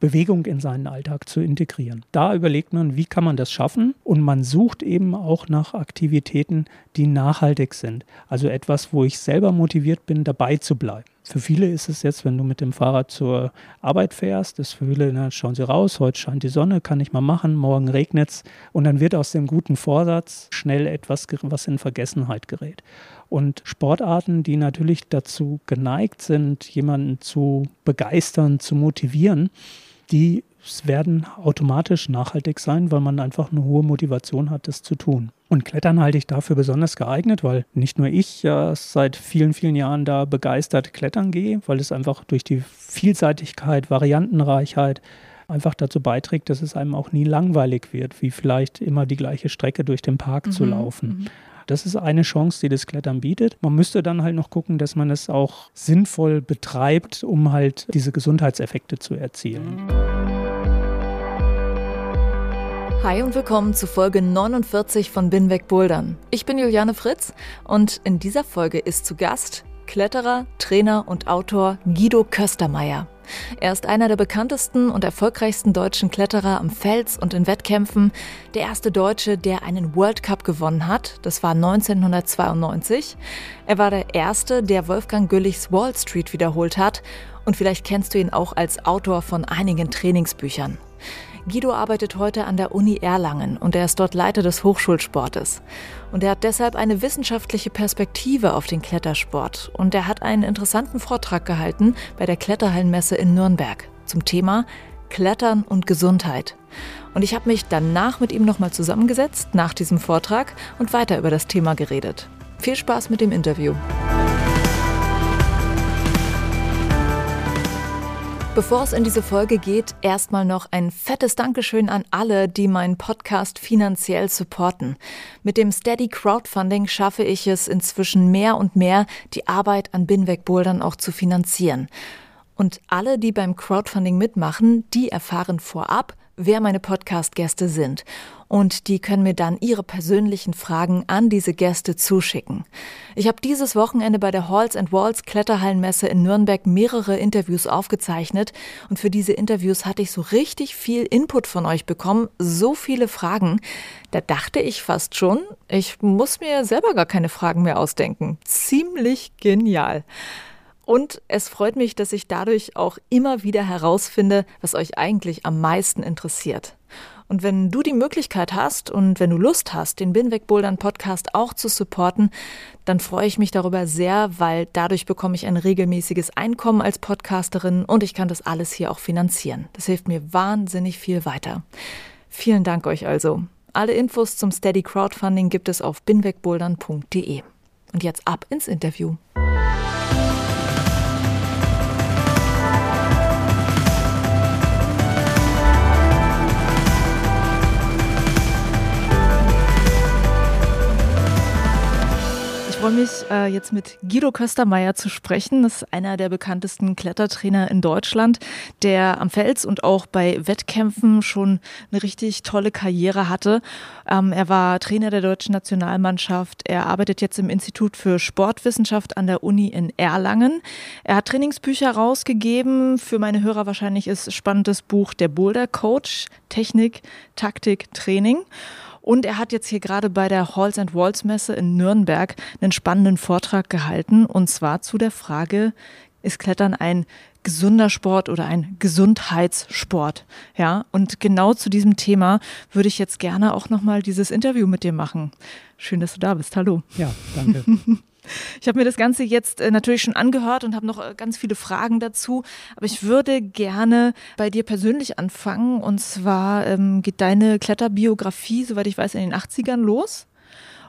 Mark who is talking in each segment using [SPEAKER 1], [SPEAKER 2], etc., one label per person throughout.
[SPEAKER 1] Bewegung in seinen Alltag zu integrieren. Da überlegt man, wie kann man das schaffen und man sucht eben auch nach Aktivitäten, die nachhaltig sind. Also etwas, wo ich selber motiviert bin, dabei zu bleiben. Für viele ist es jetzt, wenn du mit dem Fahrrad zur Arbeit fährst, das für viele, na, schauen sie raus, heute scheint die Sonne, kann ich mal machen, morgen regnet es und dann wird aus dem guten Vorsatz schnell etwas, was in Vergessenheit gerät. Und Sportarten, die natürlich dazu geneigt sind, jemanden zu begeistern, zu motivieren, die werden automatisch nachhaltig sein, weil man einfach eine hohe Motivation hat, das zu tun. Und Klettern halte ich dafür besonders geeignet, weil nicht nur ich ja seit vielen, vielen Jahren da begeistert klettern gehe, weil es einfach durch die Vielseitigkeit, Variantenreichheit einfach dazu beiträgt, dass es einem auch nie langweilig wird, wie vielleicht immer die gleiche Strecke durch den Park mhm, zu laufen. Das ist eine Chance, die das Klettern bietet. Man müsste dann halt noch gucken, dass man es auch sinnvoll betreibt, um halt diese Gesundheitseffekte zu erzielen.
[SPEAKER 2] Hi und willkommen zu Folge 49 von Binweg Bouldern. Ich bin Juliane Fritz und in dieser Folge ist zu Gast Kletterer, Trainer und Autor Guido Köstermeier. Er ist einer der bekanntesten und erfolgreichsten deutschen Kletterer am Fels und in Wettkämpfen. Der erste Deutsche, der einen World Cup gewonnen hat. Das war 1992. Er war der erste, der Wolfgang Güllichs Wall Street wiederholt hat. Und vielleicht kennst du ihn auch als Autor von einigen Trainingsbüchern. Guido arbeitet heute an der Uni Erlangen und er ist dort Leiter des Hochschulsportes. Und er hat deshalb eine wissenschaftliche Perspektive auf den Klettersport. Und er hat einen interessanten Vortrag gehalten bei der Kletterhallenmesse in Nürnberg zum Thema Klettern und Gesundheit. Und ich habe mich danach mit ihm nochmal zusammengesetzt, nach diesem Vortrag, und weiter über das Thema geredet. Viel Spaß mit dem Interview. Bevor es in diese Folge geht, erstmal noch ein fettes Dankeschön an alle, die meinen Podcast finanziell supporten. Mit dem Steady Crowdfunding schaffe ich es inzwischen mehr und mehr, die Arbeit an Binweg Bouldern auch zu finanzieren. Und alle, die beim Crowdfunding mitmachen, die erfahren vorab, wer meine Podcast-Gäste sind. Und die können mir dann ihre persönlichen Fragen an diese Gäste zuschicken. Ich habe dieses Wochenende bei der Halls and Walls Kletterhallenmesse in Nürnberg mehrere Interviews aufgezeichnet. Und für diese Interviews hatte ich so richtig viel Input von euch bekommen, so viele Fragen. Da dachte ich fast schon, ich muss mir selber gar keine Fragen mehr ausdenken. Ziemlich genial. Und es freut mich, dass ich dadurch auch immer wieder herausfinde, was euch eigentlich am meisten interessiert. Und wenn du die Möglichkeit hast und wenn du Lust hast, den Binweg Bouldern Podcast auch zu supporten, dann freue ich mich darüber sehr, weil dadurch bekomme ich ein regelmäßiges Einkommen als Podcasterin und ich kann das alles hier auch finanzieren. Das hilft mir wahnsinnig viel weiter. Vielen Dank euch also. Alle Infos zum Steady Crowdfunding gibt es auf binwegbouldern.de. Und jetzt ab ins Interview. Freue mich, äh, jetzt mit Guido Köstermeier zu sprechen. Das ist einer der bekanntesten Klettertrainer in Deutschland, der am Fels und auch bei Wettkämpfen schon eine richtig tolle Karriere hatte. Ähm, er war Trainer der deutschen Nationalmannschaft. Er arbeitet jetzt im Institut für Sportwissenschaft an der Uni in Erlangen. Er hat Trainingsbücher rausgegeben. Für meine Hörer wahrscheinlich ist spannendes Buch Der Boulder Coach, Technik, Taktik, Training. Und er hat jetzt hier gerade bei der Halls and Walls Messe in Nürnberg einen spannenden Vortrag gehalten und zwar zu der Frage, ist Klettern ein gesunder Sport oder ein Gesundheitssport? Ja, und genau zu diesem Thema würde ich jetzt gerne auch nochmal dieses Interview mit dir machen. Schön, dass du da bist. Hallo.
[SPEAKER 1] Ja, danke.
[SPEAKER 2] Ich habe mir das Ganze jetzt äh, natürlich schon angehört und habe noch äh, ganz viele Fragen dazu. Aber ich würde gerne bei dir persönlich anfangen. Und zwar ähm, geht deine Kletterbiografie, soweit ich weiß, in den 80ern los.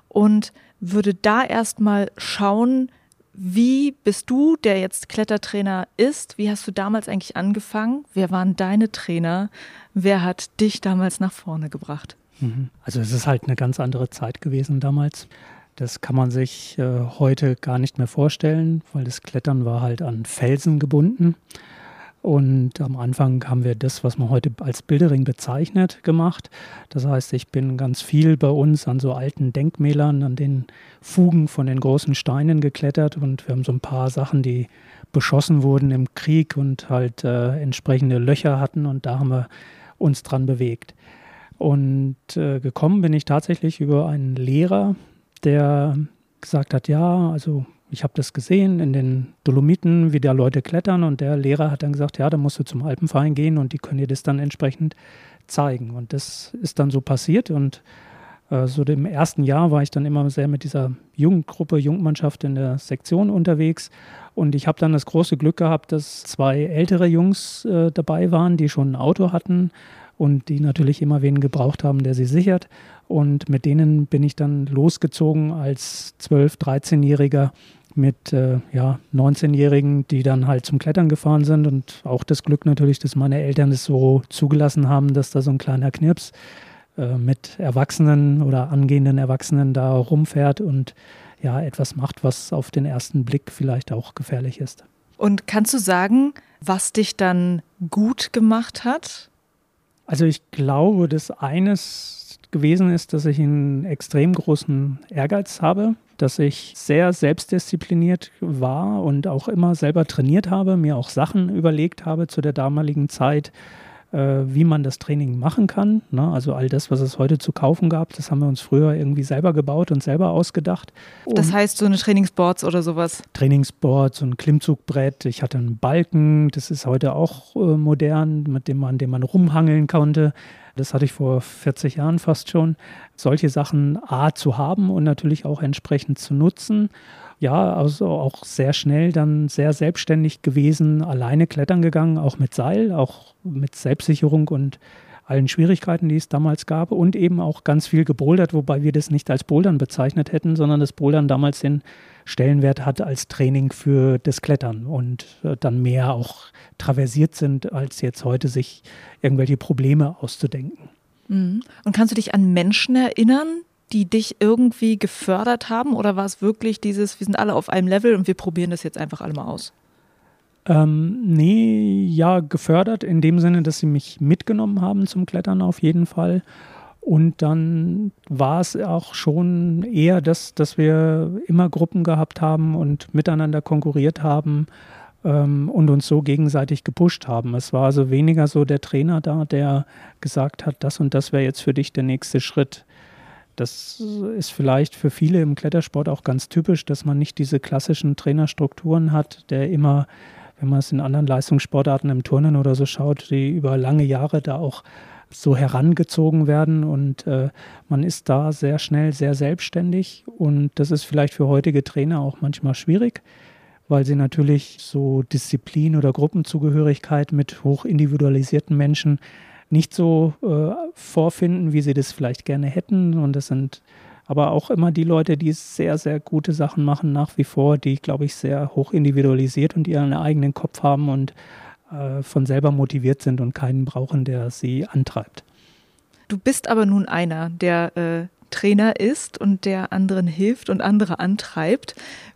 [SPEAKER 2] Und würde da erstmal schauen, wie bist du, der jetzt Klettertrainer ist, wie hast du damals eigentlich angefangen? Wer waren deine Trainer? Wer hat dich damals nach vorne gebracht?
[SPEAKER 1] Mhm. Also es ist halt eine ganz andere Zeit gewesen damals. Das kann man sich äh, heute gar nicht mehr vorstellen, weil das Klettern war halt an Felsen gebunden. Und am Anfang haben wir das, was man heute als Bildering bezeichnet, gemacht. Das heißt, ich bin ganz viel bei uns an so alten Denkmälern, an den Fugen von den großen Steinen geklettert und wir haben so ein paar Sachen, die beschossen wurden im Krieg und halt äh, entsprechende Löcher hatten und da haben wir uns dran bewegt. Und äh, gekommen bin ich tatsächlich über einen Lehrer, der gesagt hat, ja, also ich habe das gesehen in den Dolomiten, wie da Leute klettern und der Lehrer hat dann gesagt, ja, da musst du zum Alpenverein gehen und die können dir das dann entsprechend zeigen. Und das ist dann so passiert und äh, so im ersten Jahr war ich dann immer sehr mit dieser Jugendgruppe, Jungmannschaft in der Sektion unterwegs und ich habe dann das große Glück gehabt, dass zwei ältere Jungs äh, dabei waren, die schon ein Auto hatten und die natürlich immer wen gebraucht haben, der sie sichert. Und mit denen bin ich dann losgezogen als 12-, 13-Jähriger mit äh, ja, 19-Jährigen, die dann halt zum Klettern gefahren sind. Und auch das Glück natürlich, dass meine Eltern es so zugelassen haben, dass da so ein kleiner Knirps äh, mit Erwachsenen oder angehenden Erwachsenen da rumfährt und ja, etwas macht, was auf den ersten Blick vielleicht auch gefährlich ist.
[SPEAKER 2] Und kannst du sagen, was dich dann gut gemacht hat?
[SPEAKER 1] Also ich glaube, dass eines gewesen ist, dass ich einen extrem großen Ehrgeiz habe, dass ich sehr selbstdiszipliniert war und auch immer selber trainiert habe, mir auch Sachen überlegt habe zu der damaligen Zeit, wie man das Training machen kann. Ne? Also all das, was es heute zu kaufen gab, das haben wir uns früher irgendwie selber gebaut und selber ausgedacht.
[SPEAKER 2] Und das heißt so eine Trainingsboards oder sowas?
[SPEAKER 1] Trainingsboards, so ein Klimmzugbrett. Ich hatte einen Balken, das ist heute auch äh, modern, mit dem man, dem man rumhangeln konnte. Das hatte ich vor 40 Jahren fast schon. Solche Sachen A zu haben und natürlich auch entsprechend zu nutzen ja, also auch sehr schnell dann sehr selbstständig gewesen, alleine klettern gegangen, auch mit Seil, auch mit Selbstsicherung und allen Schwierigkeiten, die es damals gab und eben auch ganz viel gebouldert, wobei wir das nicht als Bouldern bezeichnet hätten, sondern das Bouldern damals den Stellenwert hat als Training für das Klettern und äh, dann mehr auch traversiert sind, als jetzt heute sich irgendwelche Probleme auszudenken.
[SPEAKER 2] Mhm. Und kannst du dich an Menschen erinnern, die dich irgendwie gefördert haben? Oder war es wirklich dieses, wir sind alle auf einem Level und wir probieren das jetzt einfach alle mal aus?
[SPEAKER 1] Ähm, nee, ja, gefördert in dem Sinne, dass sie mich mitgenommen haben zum Klettern auf jeden Fall. Und dann war es auch schon eher das, dass wir immer Gruppen gehabt haben und miteinander konkurriert haben ähm, und uns so gegenseitig gepusht haben. Es war also weniger so der Trainer da, der gesagt hat, das und das wäre jetzt für dich der nächste Schritt. Das ist vielleicht für viele im Klettersport auch ganz typisch, dass man nicht diese klassischen Trainerstrukturen hat, der immer, wenn man es in anderen Leistungssportarten im Turnen oder so schaut, die über lange Jahre da auch so herangezogen werden. Und äh, man ist da sehr schnell sehr selbstständig. Und das ist vielleicht für heutige Trainer auch manchmal schwierig, weil sie natürlich so Disziplin oder Gruppenzugehörigkeit mit hoch individualisierten Menschen nicht so äh, vorfinden, wie sie das vielleicht gerne hätten. Und das sind aber auch immer die Leute, die sehr, sehr gute Sachen machen nach wie vor, die, glaube ich, sehr hoch individualisiert und ihren eigenen Kopf haben und äh, von selber motiviert sind und keinen brauchen, der sie antreibt.
[SPEAKER 2] Du bist aber nun einer, der äh, Trainer ist und der anderen hilft und andere antreibt.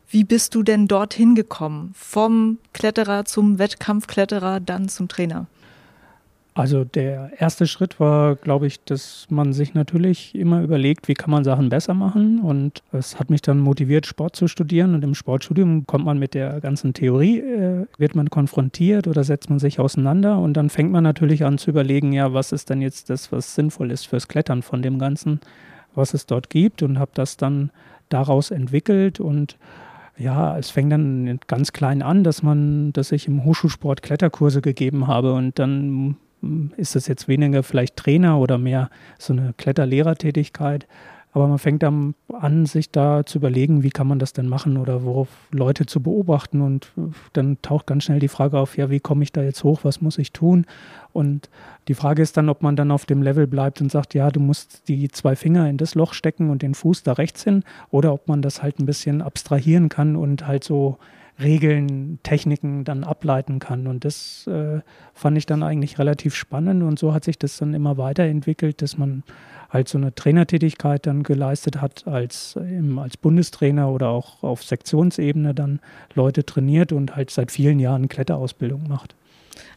[SPEAKER 2] Wie bist du denn dorthin gekommen? Vom Kletterer zum Wettkampfkletterer, dann zum Trainer?
[SPEAKER 1] Also der erste Schritt war, glaube ich, dass man sich natürlich immer überlegt, wie kann man Sachen besser machen. Und es hat mich dann motiviert, Sport zu studieren. Und im Sportstudium kommt man mit der ganzen Theorie, äh, wird man konfrontiert oder setzt man sich auseinander. Und dann fängt man natürlich an zu überlegen, ja, was ist denn jetzt das, was sinnvoll ist fürs Klettern von dem Ganzen, was es dort gibt. Und habe das dann daraus entwickelt und ja, es fängt dann ganz klein an, dass man, dass ich im Hochschulsport Kletterkurse gegeben habe und dann ist das jetzt weniger vielleicht Trainer oder mehr so eine Kletterlehrertätigkeit. Aber man fängt dann an, sich da zu überlegen, wie kann man das denn machen oder worauf Leute zu beobachten. Und dann taucht ganz schnell die Frage auf, ja, wie komme ich da jetzt hoch, was muss ich tun? Und die Frage ist dann, ob man dann auf dem Level bleibt und sagt, ja, du musst die zwei Finger in das Loch stecken und den Fuß da rechts hin, oder ob man das halt ein bisschen abstrahieren kann und halt so Regeln, Techniken dann ableiten kann. Und das äh, fand ich dann eigentlich relativ spannend. Und so hat sich das dann immer weiterentwickelt, dass man halt so eine Trainertätigkeit dann geleistet hat als, ähm, als Bundestrainer oder auch auf Sektionsebene dann Leute trainiert und halt seit vielen Jahren Kletterausbildung macht.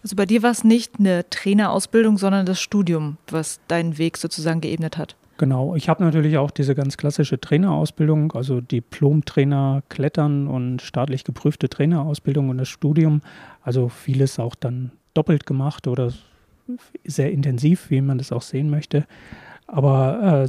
[SPEAKER 2] Also bei dir war es nicht eine Trainerausbildung, sondern das Studium, was deinen Weg sozusagen geebnet hat.
[SPEAKER 1] Genau, ich habe natürlich auch diese ganz klassische Trainerausbildung, also Diplom-Trainer Klettern und staatlich geprüfte Trainerausbildung und das Studium. Also vieles auch dann doppelt gemacht oder sehr intensiv, wie man das auch sehen möchte. Aber äh,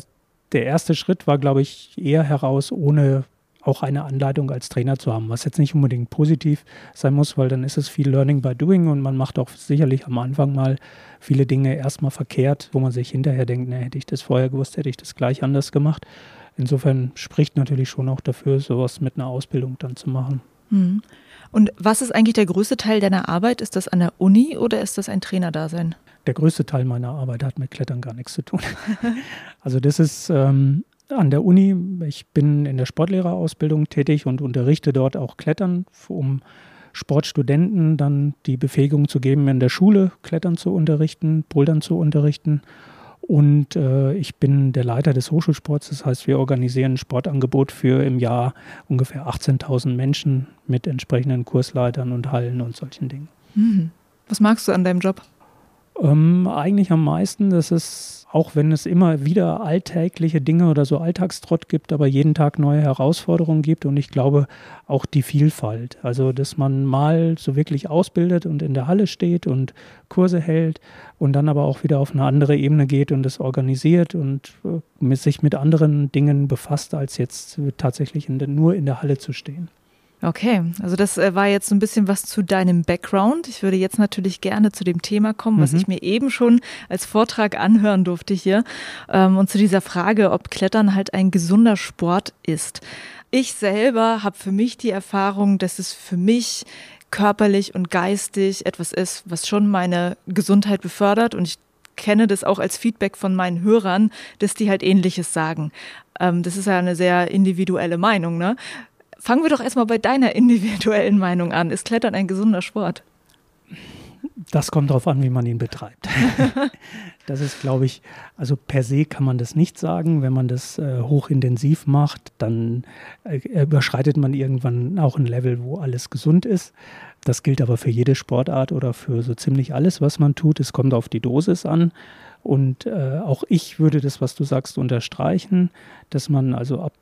[SPEAKER 1] der erste Schritt war, glaube ich, eher heraus, ohne auch eine Anleitung als Trainer zu haben, was jetzt nicht unbedingt positiv sein muss, weil dann ist es viel Learning by Doing und man macht auch sicherlich am Anfang mal viele Dinge erstmal verkehrt, wo man sich hinterher denkt, ne, hätte ich das vorher gewusst, hätte ich das gleich anders gemacht. Insofern spricht natürlich schon auch dafür, sowas mit einer Ausbildung dann zu machen.
[SPEAKER 2] Mhm. Und was ist eigentlich der größte Teil deiner Arbeit? Ist das an der Uni oder ist das ein Trainerdasein?
[SPEAKER 1] Der größte Teil meiner Arbeit hat mit Klettern gar nichts zu tun. also das ist ähm, an der Uni. Ich bin in der Sportlehrerausbildung tätig und unterrichte dort auch Klettern, um Sportstudenten dann die Befähigung zu geben, in der Schule Klettern zu unterrichten, Bouldern zu unterrichten. Und äh, ich bin der Leiter des Hochschulsports. Das heißt, wir organisieren ein Sportangebot für im Jahr ungefähr 18.000 Menschen mit entsprechenden Kursleitern und Hallen und solchen Dingen.
[SPEAKER 2] Mhm. Was magst du an deinem Job?
[SPEAKER 1] Ähm, eigentlich am meisten, das ist auch wenn es immer wieder alltägliche Dinge oder so Alltagstrott gibt, aber jeden Tag neue Herausforderungen gibt und ich glaube auch die Vielfalt. Also, dass man mal so wirklich ausbildet und in der Halle steht und Kurse hält und dann aber auch wieder auf eine andere Ebene geht und es organisiert und äh, sich mit anderen Dingen befasst, als jetzt tatsächlich in der, nur in der Halle zu stehen.
[SPEAKER 2] Okay, also das äh, war jetzt so ein bisschen was zu deinem Background. Ich würde jetzt natürlich gerne zu dem Thema kommen, mhm. was ich mir eben schon als Vortrag anhören durfte hier ähm, und zu dieser Frage, ob Klettern halt ein gesunder Sport ist. Ich selber habe für mich die Erfahrung, dass es für mich körperlich und geistig etwas ist, was schon meine Gesundheit befördert und ich kenne das auch als Feedback von meinen Hörern, dass die halt ähnliches sagen. Ähm, das ist ja eine sehr individuelle Meinung, ne? Fangen wir doch erstmal bei deiner individuellen Meinung an. Ist Klettern ein gesunder Sport?
[SPEAKER 1] Das kommt darauf an, wie man ihn betreibt. das ist, glaube ich, also per se kann man das nicht sagen. Wenn man das äh, hochintensiv macht, dann äh, überschreitet man irgendwann auch ein Level, wo alles gesund ist. Das gilt aber für jede Sportart oder für so ziemlich alles, was man tut. Es kommt auf die Dosis an. Und äh, auch ich würde das, was du sagst, unterstreichen, dass man also ab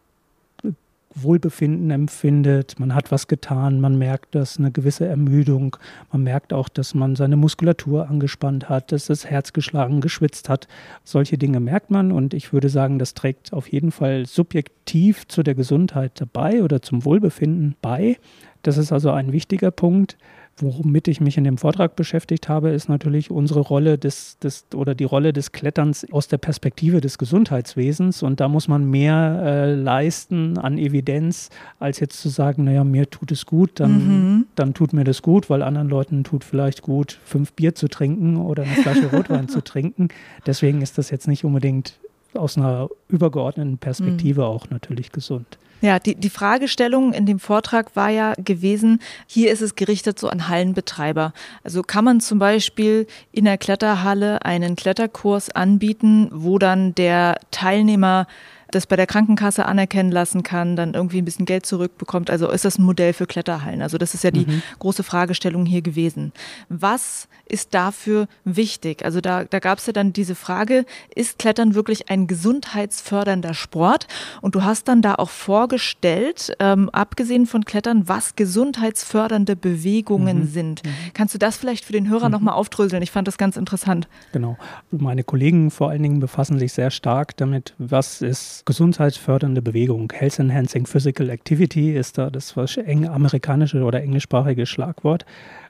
[SPEAKER 1] Wohlbefinden empfindet, man hat was getan, man merkt, dass eine gewisse Ermüdung, man merkt auch, dass man seine Muskulatur angespannt hat, dass das Herz geschlagen, geschwitzt hat. Solche Dinge merkt man und ich würde sagen, das trägt auf jeden Fall subjektiv zu der Gesundheit dabei oder zum Wohlbefinden bei. Das ist also ein wichtiger Punkt. Womit ich mich in dem Vortrag beschäftigt habe, ist natürlich unsere Rolle des, des oder die Rolle des Kletterns aus der Perspektive des Gesundheitswesens. Und da muss man mehr äh, leisten an Evidenz, als jetzt zu sagen, naja, mir tut es gut, dann, mhm. dann tut mir das gut, weil anderen Leuten tut vielleicht gut, fünf Bier zu trinken oder eine Flasche Rotwein zu trinken. Deswegen ist das jetzt nicht unbedingt aus einer übergeordneten Perspektive mhm. auch natürlich gesund.
[SPEAKER 2] Ja, die, die Fragestellung in dem Vortrag war ja gewesen, hier ist es gerichtet so an Hallenbetreiber. Also kann man zum Beispiel in der Kletterhalle einen Kletterkurs anbieten, wo dann der Teilnehmer das bei der Krankenkasse anerkennen lassen kann, dann irgendwie ein bisschen Geld zurückbekommt. Also ist das ein Modell für Kletterhallen? Also das ist ja die mhm. große Fragestellung hier gewesen. Was ist dafür wichtig? Also da, da gab es ja dann diese Frage, ist Klettern wirklich ein gesundheitsfördernder Sport? Und du hast dann da auch vorgestellt, ähm, abgesehen von Klettern, was gesundheitsfördernde Bewegungen mhm. sind. Mhm. Kannst du das vielleicht für den Hörer mhm. nochmal aufdröseln? Ich fand das ganz interessant.
[SPEAKER 1] Genau. Meine Kollegen vor allen Dingen befassen sich sehr stark damit, was ist gesundheitsfördernde Bewegung. Health Enhancing Physical Activity ist da das eng amerikanische oder englischsprachige Schlagwort.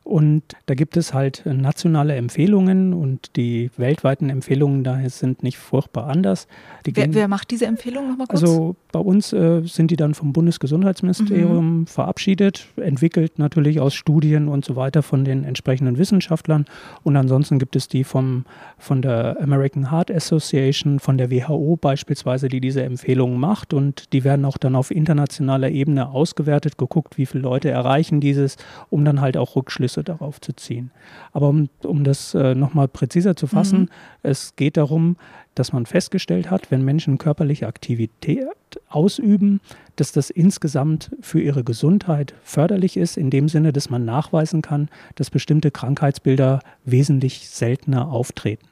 [SPEAKER 1] Und da gibt es halt nationale Empfehlungen und die weltweiten Empfehlungen daher sind nicht furchtbar anders.
[SPEAKER 2] Wer, wer, macht diese Empfehlungen nochmal
[SPEAKER 1] kurz? Also bei uns äh, sind die dann vom Bundesgesundheitsministerium mhm. verabschiedet, entwickelt natürlich aus Studien und so weiter von den entsprechenden Wissenschaftlern. Und ansonsten gibt es die vom, von der American Heart Association, von der WHO beispielsweise, die diese Empfehlungen macht. Und die werden auch dann auf internationaler Ebene ausgewertet, geguckt, wie viele Leute erreichen dieses, um dann halt auch Rückschlüsse Schlüsse darauf zu ziehen. Aber um, um das äh, nochmal präziser zu fassen, mhm. es geht darum, dass man festgestellt hat, wenn Menschen körperliche Aktivität ausüben, dass das insgesamt für ihre Gesundheit förderlich ist, in dem Sinne, dass man nachweisen kann, dass bestimmte Krankheitsbilder wesentlich seltener auftreten.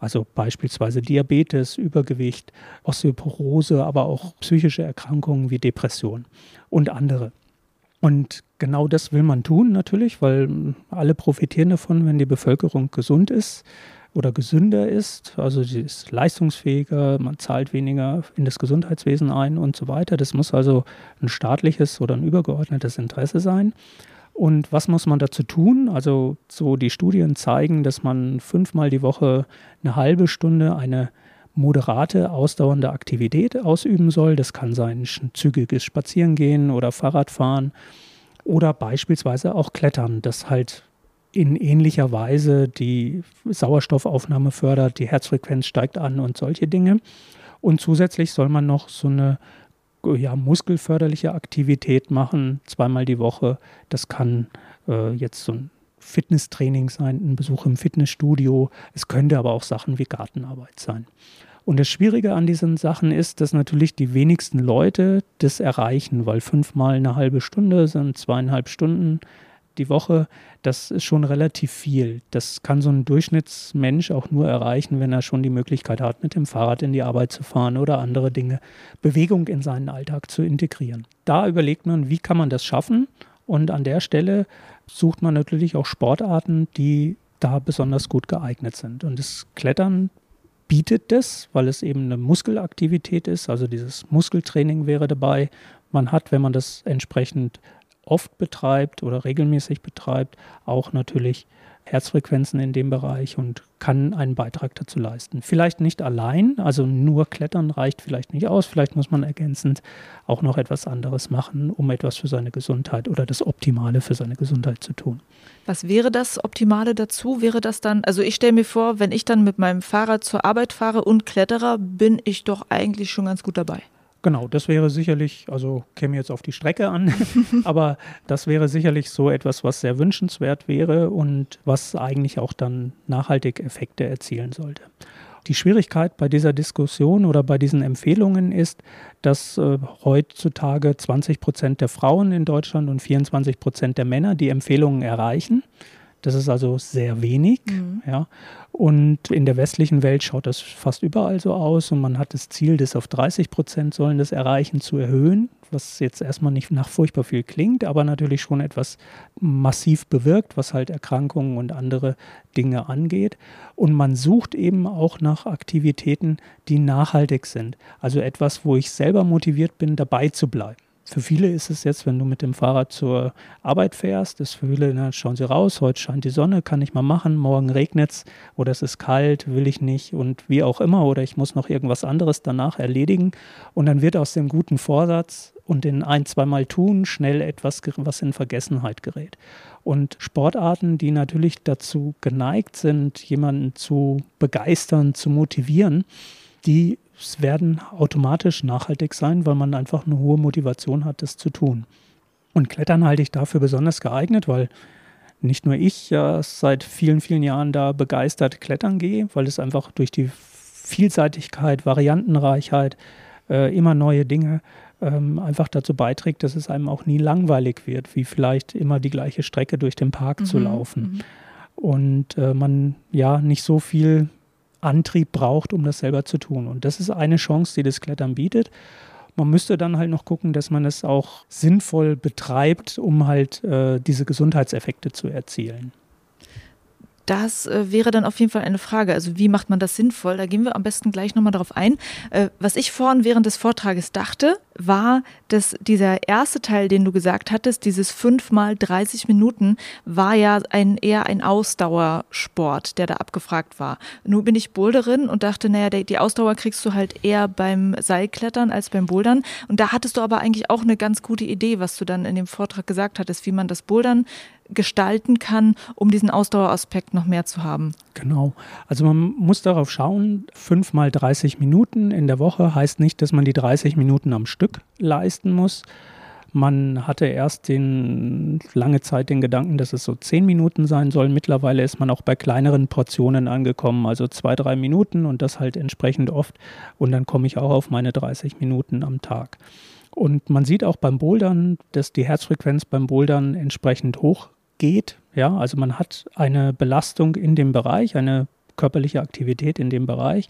[SPEAKER 1] Also beispielsweise Diabetes, Übergewicht, Osteoporose, aber auch psychische Erkrankungen wie Depression und andere. Und genau das will man tun natürlich, weil alle profitieren davon, wenn die Bevölkerung gesund ist oder gesünder ist. Also sie ist leistungsfähiger, man zahlt weniger in das Gesundheitswesen ein und so weiter. Das muss also ein staatliches oder ein übergeordnetes Interesse sein. Und was muss man dazu tun? Also so die Studien zeigen, dass man fünfmal die Woche eine halbe Stunde eine moderate, ausdauernde Aktivität ausüben soll. Das kann sein zügiges Spazierengehen oder Fahrradfahren oder beispielsweise auch Klettern, das halt in ähnlicher Weise die Sauerstoffaufnahme fördert, die Herzfrequenz steigt an und solche Dinge. Und zusätzlich soll man noch so eine ja, muskelförderliche Aktivität machen, zweimal die Woche. Das kann äh, jetzt so ein Fitnesstraining sein, ein Besuch im Fitnessstudio. Es könnte aber auch Sachen wie Gartenarbeit sein. Und das Schwierige an diesen Sachen ist, dass natürlich die wenigsten Leute das erreichen, weil fünfmal eine halbe Stunde sind zweieinhalb Stunden die Woche. Das ist schon relativ viel. Das kann so ein Durchschnittsmensch auch nur erreichen, wenn er schon die Möglichkeit hat, mit dem Fahrrad in die Arbeit zu fahren oder andere Dinge, Bewegung in seinen Alltag zu integrieren. Da überlegt man, wie kann man das schaffen? Und an der Stelle sucht man natürlich auch Sportarten, die da besonders gut geeignet sind. Und das Klettern bietet das, weil es eben eine Muskelaktivität ist. Also dieses Muskeltraining wäre dabei. Man hat, wenn man das entsprechend oft betreibt oder regelmäßig betreibt, auch natürlich Herzfrequenzen in dem Bereich und kann einen Beitrag dazu leisten. Vielleicht nicht allein, also nur Klettern reicht vielleicht nicht aus. Vielleicht muss man ergänzend auch noch etwas anderes machen, um etwas für seine Gesundheit oder das Optimale für seine Gesundheit zu tun.
[SPEAKER 2] Was wäre das Optimale dazu? Wäre das dann, also ich stelle mir vor, wenn ich dann mit meinem Fahrrad zur Arbeit fahre und Kletterer, bin ich doch eigentlich schon ganz gut dabei.
[SPEAKER 1] Genau, das wäre sicherlich, also käme jetzt auf die Strecke an, aber das wäre sicherlich so etwas, was sehr wünschenswert wäre und was eigentlich auch dann nachhaltig Effekte erzielen sollte. Die Schwierigkeit bei dieser Diskussion oder bei diesen Empfehlungen ist, dass äh, heutzutage 20 Prozent der Frauen in Deutschland und 24 Prozent der Männer die Empfehlungen erreichen. Das ist also sehr wenig. Mhm. Ja. Und in der westlichen Welt schaut das fast überall so aus und man hat das Ziel, das auf 30 Prozent sollen das erreichen, zu erhöhen, was jetzt erstmal nicht nach furchtbar viel klingt, aber natürlich schon etwas massiv bewirkt, was halt Erkrankungen und andere Dinge angeht. Und man sucht eben auch nach Aktivitäten, die nachhaltig sind. Also etwas, wo ich selber motiviert bin, dabei zu bleiben. Für viele ist es jetzt, wenn du mit dem Fahrrad zur Arbeit fährst, ist für viele, na, schauen sie raus, heute scheint die Sonne, kann ich mal machen, morgen regnet es oder es ist kalt, will ich nicht und wie auch immer oder ich muss noch irgendwas anderes danach erledigen und dann wird aus dem guten Vorsatz und den ein, zweimal tun schnell etwas, was in Vergessenheit gerät. Und Sportarten, die natürlich dazu geneigt sind, jemanden zu begeistern, zu motivieren, die werden automatisch nachhaltig sein, weil man einfach eine hohe Motivation hat, das zu tun. Und Klettern halte ich dafür besonders geeignet, weil nicht nur ich ja seit vielen, vielen Jahren da begeistert klettern gehe, weil es einfach durch die Vielseitigkeit, Variantenreichheit, äh, immer neue Dinge ähm, einfach dazu beiträgt, dass es einem auch nie langweilig wird, wie vielleicht immer die gleiche Strecke durch den Park mhm. zu laufen. Mhm. Und äh, man ja nicht so viel Antrieb braucht, um das selber zu tun. Und das ist eine Chance, die das Klettern bietet. Man müsste dann halt noch gucken, dass man es auch sinnvoll betreibt, um halt äh, diese Gesundheitseffekte zu erzielen.
[SPEAKER 2] Das äh, wäre dann auf jeden Fall eine Frage. Also wie macht man das sinnvoll? Da gehen wir am besten gleich nochmal darauf ein. Äh, was ich vorhin während des Vortrages dachte, war, dass dieser erste Teil, den du gesagt hattest, dieses fünf mal 30 Minuten, war ja ein, eher ein Ausdauersport, der da abgefragt war. Nun bin ich Boulderin und dachte, naja, die Ausdauer kriegst du halt eher beim Seilklettern als beim Bouldern. Und da hattest du aber eigentlich auch eine ganz gute Idee, was du dann in dem Vortrag gesagt hattest, wie man das Bouldern gestalten kann, um diesen Ausdaueraspekt noch mehr zu haben.
[SPEAKER 1] Genau. Also man muss darauf schauen, fünf mal 30 Minuten in der Woche heißt nicht, dass man die 30 Minuten am Stück leisten muss. Man hatte erst den, lange Zeit den Gedanken, dass es so zehn Minuten sein soll. Mittlerweile ist man auch bei kleineren Portionen angekommen, also zwei, drei Minuten und das halt entsprechend oft. Und dann komme ich auch auf meine 30 Minuten am Tag. Und man sieht auch beim Bouldern, dass die Herzfrequenz beim Bouldern entsprechend hoch geht. Ja, also man hat eine Belastung in dem Bereich, eine körperliche Aktivität in dem Bereich.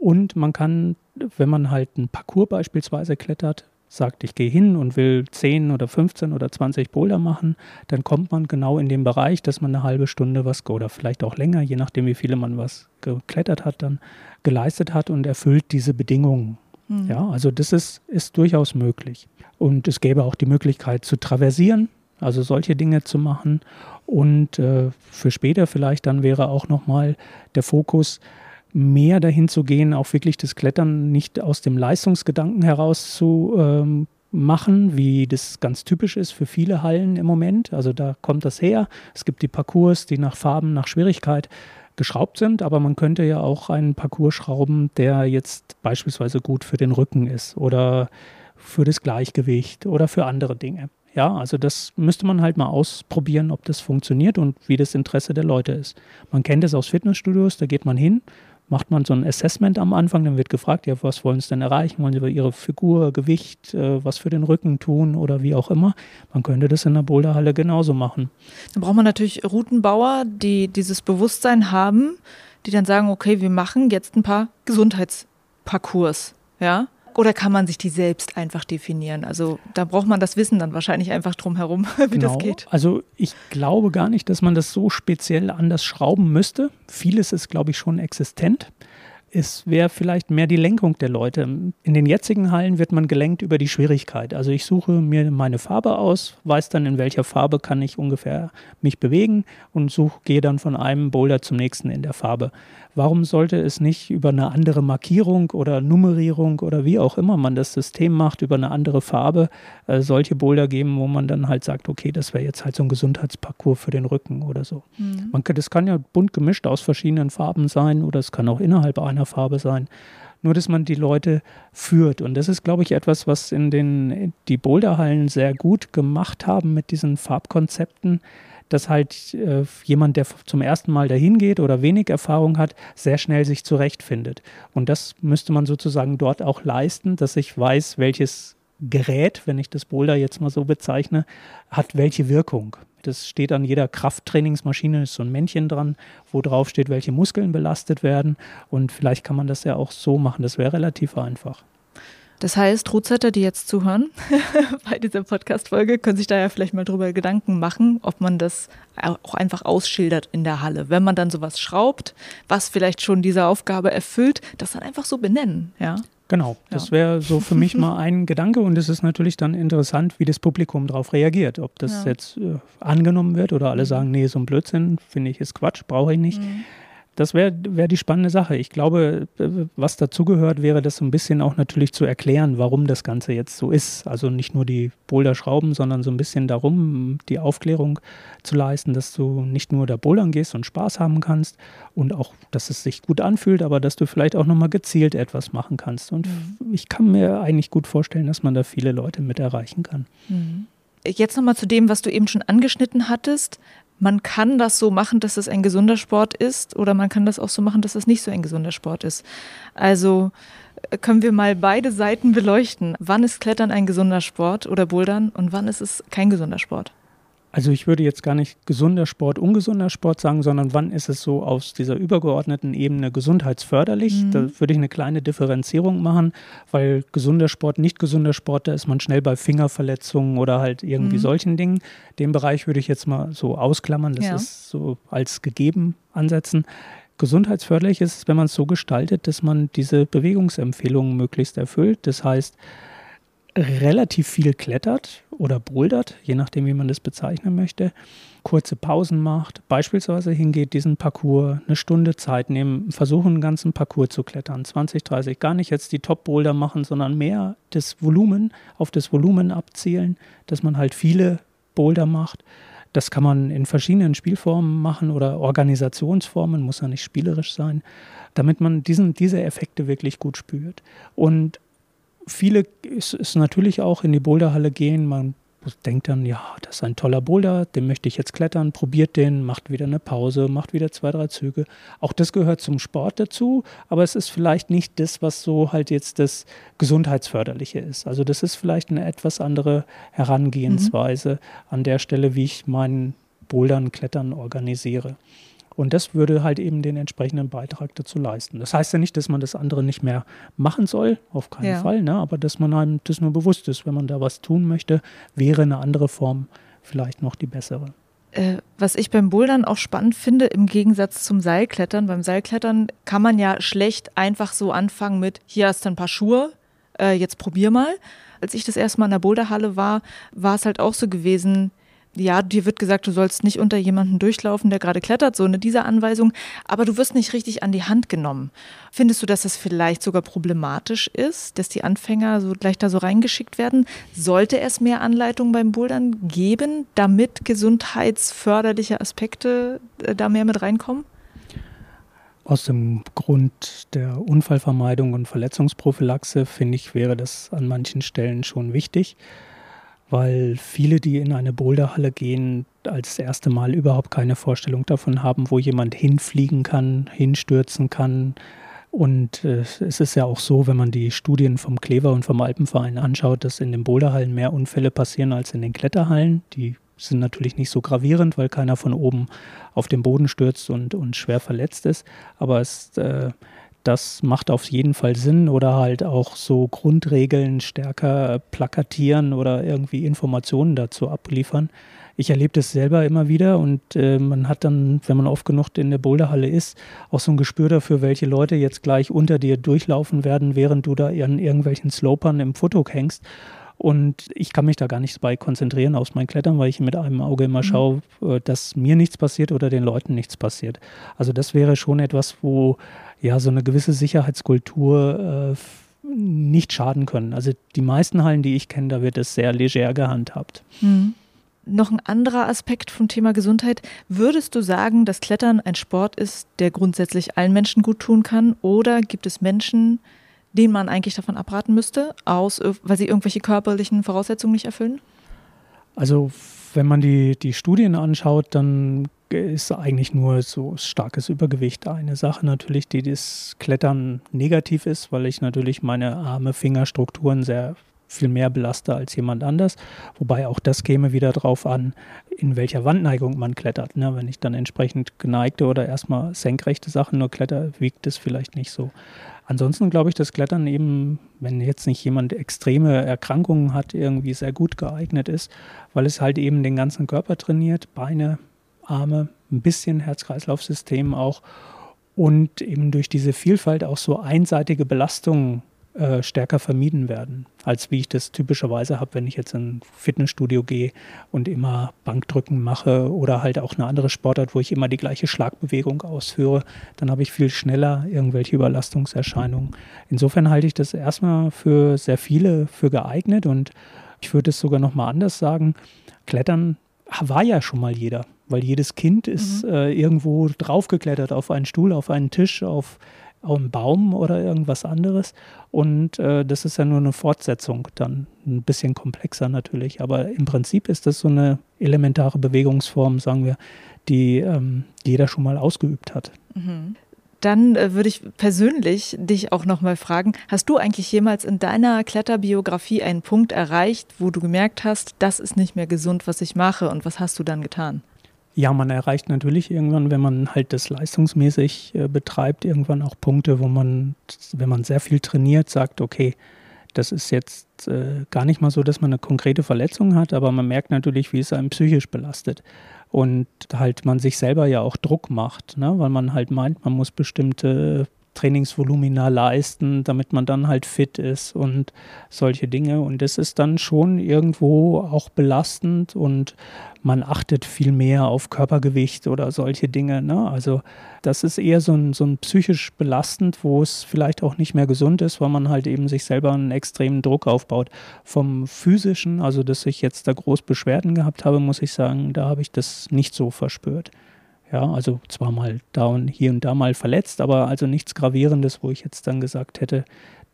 [SPEAKER 1] Und man kann, wenn man halt einen Parcours beispielsweise klettert, sagt, ich gehe hin und will 10 oder 15 oder 20 Boulder machen, dann kommt man genau in den Bereich, dass man eine halbe Stunde was oder vielleicht auch länger, je nachdem, wie viele man was geklettert hat, dann geleistet hat und erfüllt diese Bedingungen. Mhm. Ja, also das ist, ist durchaus möglich. Und es gäbe auch die Möglichkeit zu traversieren, also solche Dinge zu machen. Und äh, für später vielleicht dann wäre auch nochmal der Fokus, mehr dahin zu gehen, auch wirklich das Klettern nicht aus dem Leistungsgedanken heraus zu ähm, machen, wie das ganz typisch ist für viele Hallen im Moment. Also da kommt das her. Es gibt die Parcours, die nach Farben, nach Schwierigkeit geschraubt sind, aber man könnte ja auch einen Parcours schrauben, der jetzt beispielsweise gut für den Rücken ist oder für das Gleichgewicht oder für andere Dinge. Ja, also das müsste man halt mal ausprobieren, ob das funktioniert und wie das Interesse der Leute ist. Man kennt es aus Fitnessstudios, da geht man hin, macht man so ein Assessment am Anfang, dann wird gefragt, ja, was wollen Sie denn erreichen? Wollen Sie über Ihre Figur, Gewicht, äh, was für den Rücken tun oder wie auch immer? Man könnte das in der Boulderhalle genauso machen.
[SPEAKER 2] Dann braucht man natürlich Routenbauer, die dieses Bewusstsein haben, die dann sagen, okay, wir machen jetzt ein paar Gesundheitsparcours, ja? Oder kann man sich die selbst einfach definieren? Also da braucht man das Wissen dann wahrscheinlich einfach drum herum, wie genau. das geht.
[SPEAKER 1] Also ich glaube gar nicht, dass man das so speziell anders schrauben müsste. Vieles ist, glaube ich, schon existent. Es wäre vielleicht mehr die Lenkung der Leute. In den jetzigen Hallen wird man gelenkt über die Schwierigkeit. Also ich suche mir meine Farbe aus, weiß dann, in welcher Farbe kann ich ungefähr mich bewegen und suche, gehe dann von einem Boulder zum nächsten in der Farbe. Warum sollte es nicht über eine andere Markierung oder Nummerierung oder wie auch immer man das System macht, über eine andere Farbe äh, solche Boulder geben, wo man dann halt sagt, okay, das wäre jetzt halt so ein Gesundheitsparcours für den Rücken oder so. Mhm. Man, das kann ja bunt gemischt aus verschiedenen Farben sein oder es kann auch innerhalb einer Farbe sein nur dass man die Leute führt. Und das ist, glaube ich, etwas, was in den die Boulderhallen sehr gut gemacht haben mit diesen Farbkonzepten, dass halt äh, jemand, der zum ersten Mal dahin geht oder wenig Erfahrung hat, sehr schnell sich zurechtfindet. Und das müsste man sozusagen dort auch leisten, dass ich weiß, welches Gerät, wenn ich das Boulder jetzt mal so bezeichne, hat welche Wirkung. Das steht an jeder Krafttrainingsmaschine, ist so ein Männchen dran, wo drauf steht, welche Muskeln belastet werden. Und vielleicht kann man das ja auch so machen. Das wäre relativ einfach.
[SPEAKER 2] Das heißt, Rootsetter, die jetzt zuhören bei dieser Podcast-Folge, können sich da ja vielleicht mal drüber Gedanken machen, ob man das auch einfach ausschildert in der Halle. Wenn man dann sowas schraubt, was vielleicht schon diese Aufgabe erfüllt, das dann einfach so benennen, ja.
[SPEAKER 1] Genau, das ja. wäre so für mich mal ein Gedanke und es ist natürlich dann interessant, wie das Publikum darauf reagiert. Ob das ja. jetzt äh, angenommen wird oder alle mhm. sagen, nee, so ein Blödsinn finde ich ist Quatsch, brauche ich nicht. Mhm das wäre wär die spannende Sache. Ich glaube, was dazugehört, wäre das so ein bisschen auch natürlich zu erklären, warum das Ganze jetzt so ist. Also nicht nur die Boulderschrauben, sondern so ein bisschen darum, die Aufklärung zu leisten, dass du nicht nur da bouldern gehst und Spaß haben kannst und auch, dass es sich gut anfühlt, aber dass du vielleicht auch nochmal gezielt etwas machen kannst. Und mhm. ich kann mir eigentlich gut vorstellen, dass man da viele Leute mit erreichen kann.
[SPEAKER 2] Mhm. Jetzt nochmal zu dem, was du eben schon angeschnitten hattest man kann das so machen, dass es ein gesunder Sport ist, oder man kann das auch so machen, dass es nicht so ein gesunder Sport ist. Also äh, können wir mal beide Seiten beleuchten. Wann ist Klettern ein gesunder Sport oder Bouldern und wann ist es kein gesunder Sport?
[SPEAKER 1] Also ich würde jetzt gar nicht gesunder Sport, ungesunder Sport sagen, sondern wann ist es so aus dieser übergeordneten Ebene gesundheitsförderlich? Mhm. Da würde ich eine kleine Differenzierung machen, weil gesunder Sport, nicht gesunder Sport, da ist man schnell bei Fingerverletzungen oder halt irgendwie mhm. solchen Dingen. Den Bereich würde ich jetzt mal so ausklammern, das ja. ist so als gegeben ansetzen. Gesundheitsförderlich ist es, wenn man es so gestaltet, dass man diese Bewegungsempfehlungen möglichst erfüllt. Das heißt, relativ viel klettert oder bouldert, je nachdem, wie man das bezeichnen möchte, kurze Pausen macht, beispielsweise hingeht, diesen Parcours eine Stunde Zeit nehmen, versuchen, einen ganzen Parcours zu klettern, 20, 30, gar nicht jetzt die Top-Boulder machen, sondern mehr das Volumen, auf das Volumen abzielen, dass man halt viele Boulder macht. Das kann man in verschiedenen Spielformen machen oder Organisationsformen, muss ja nicht spielerisch sein, damit man diesen, diese Effekte wirklich gut spürt. Und viele ist, ist natürlich auch in die Boulderhalle gehen. Man denkt dann, ja, das ist ein toller Boulder, den möchte ich jetzt klettern, probiert den, macht wieder eine Pause, macht wieder zwei, drei Züge. Auch das gehört zum Sport dazu, aber es ist vielleicht nicht das, was so halt jetzt das Gesundheitsförderliche ist. Also das ist vielleicht eine etwas andere Herangehensweise mhm. an der Stelle, wie ich meinen Bouldern, Klettern organisiere. Und das würde halt eben den entsprechenden Beitrag dazu leisten. Das heißt ja nicht, dass man das andere nicht mehr machen soll, auf keinen ja. Fall, ne? aber dass man einem das nur bewusst ist, wenn man da was tun möchte, wäre eine andere Form vielleicht noch die bessere.
[SPEAKER 2] Äh, was ich beim Bouldern auch spannend finde, im Gegensatz zum Seilklettern. Beim Seilklettern kann man ja schlecht einfach so anfangen mit, hier hast du ein paar Schuhe, äh, jetzt probier mal. Als ich das erste Mal in der Boulderhalle war, war es halt auch so gewesen, ja, dir wird gesagt, du sollst nicht unter jemanden durchlaufen, der gerade klettert, so eine dieser Anweisung, aber du wirst nicht richtig an die Hand genommen. Findest du, dass das vielleicht sogar problematisch ist, dass die Anfänger so gleich da so reingeschickt werden? Sollte es mehr Anleitungen beim Bouldern geben, damit gesundheitsförderliche Aspekte äh, da mehr mit reinkommen?
[SPEAKER 1] Aus dem Grund der Unfallvermeidung und Verletzungsprophylaxe finde ich, wäre das an manchen Stellen schon wichtig weil viele, die in eine Boulderhalle gehen, als erste Mal überhaupt keine Vorstellung davon haben, wo jemand hinfliegen kann, hinstürzen kann. Und äh, es ist ja auch so, wenn man die Studien vom Klever und vom Alpenverein anschaut, dass in den Boulderhallen mehr Unfälle passieren als in den Kletterhallen. Die sind natürlich nicht so gravierend, weil keiner von oben auf den Boden stürzt und, und schwer verletzt ist. Aber es äh, das macht auf jeden Fall Sinn oder halt auch so Grundregeln stärker plakatieren oder irgendwie Informationen dazu abliefern. Ich erlebe das selber immer wieder und äh, man hat dann, wenn man oft genug in der Boulderhalle ist, auch so ein Gespür dafür, welche Leute jetzt gleich unter dir durchlaufen werden, während du da an irgendwelchen Slopern im Foto hängst. Und ich kann mich da gar nicht bei konzentrieren aus meinen Klettern, weil ich mit einem Auge immer mhm. schaue, äh, dass mir nichts passiert oder den Leuten nichts passiert. Also das wäre schon etwas, wo ja so eine gewisse Sicherheitskultur äh, nicht schaden können. Also die meisten Hallen, die ich kenne, da wird es sehr leger gehandhabt.
[SPEAKER 2] Mhm. Noch ein anderer Aspekt vom Thema Gesundheit. Würdest du sagen, dass Klettern ein Sport ist, der grundsätzlich allen Menschen gut tun kann? Oder gibt es Menschen, denen man eigentlich davon abraten müsste, aus, weil sie irgendwelche körperlichen Voraussetzungen nicht erfüllen?
[SPEAKER 1] Also wenn man die, die Studien anschaut, dann ist eigentlich nur so starkes Übergewicht eine Sache natürlich, die das Klettern negativ ist, weil ich natürlich meine Arme, Fingerstrukturen sehr viel mehr belaste als jemand anders. Wobei auch das käme wieder darauf an, in welcher Wandneigung man klettert. Ne? Wenn ich dann entsprechend geneigte oder erstmal senkrechte Sachen nur kletter, wiegt es vielleicht nicht so. Ansonsten glaube ich, dass Klettern eben, wenn jetzt nicht jemand extreme Erkrankungen hat, irgendwie sehr gut geeignet ist, weil es halt eben den ganzen Körper trainiert, Beine, Arme, ein bisschen Herz-Kreislauf-System auch und eben durch diese Vielfalt auch so einseitige Belastungen äh, stärker vermieden werden, als wie ich das typischerweise habe, wenn ich jetzt in ein Fitnessstudio gehe und immer Bankdrücken mache oder halt auch eine andere Sportart, wo ich immer die gleiche Schlagbewegung ausführe, dann habe ich viel schneller irgendwelche Überlastungserscheinungen. Insofern halte ich das erstmal für sehr viele für geeignet und ich würde es sogar noch mal anders sagen, Klettern war ja schon mal jeder weil jedes Kind ist mhm. äh, irgendwo draufgeklettert auf einen Stuhl, auf einen Tisch, auf, auf einen Baum oder irgendwas anderes. Und äh, das ist ja nur eine Fortsetzung, dann ein bisschen komplexer natürlich. Aber im Prinzip ist das so eine elementare Bewegungsform, sagen wir, die ähm, jeder schon mal ausgeübt hat.
[SPEAKER 2] Mhm. Dann äh, würde ich persönlich dich auch nochmal fragen, hast du eigentlich jemals in deiner Kletterbiografie einen Punkt erreicht, wo du gemerkt hast, das ist nicht mehr gesund, was ich mache und was hast du dann getan?
[SPEAKER 1] Ja, man erreicht natürlich irgendwann, wenn man halt das leistungsmäßig äh, betreibt, irgendwann auch Punkte, wo man, wenn man sehr viel trainiert, sagt, okay, das ist jetzt äh, gar nicht mal so, dass man eine konkrete Verletzung hat, aber man merkt natürlich, wie es einem psychisch belastet. Und halt man sich selber ja auch Druck macht, ne? weil man halt meint, man muss bestimmte Trainingsvolumina leisten, damit man dann halt fit ist und solche Dinge. Und das ist dann schon irgendwo auch belastend und man achtet viel mehr auf Körpergewicht oder solche Dinge. Ne? Also das ist eher so ein, so ein psychisch belastend, wo es vielleicht auch nicht mehr gesund ist, weil man halt eben sich selber einen extremen Druck aufbaut. Vom physischen, also dass ich jetzt da groß Beschwerden gehabt habe, muss ich sagen, da habe ich das nicht so verspürt. Ja, also zwar mal da und hier und da mal verletzt, aber also nichts Gravierendes, wo ich jetzt dann gesagt hätte,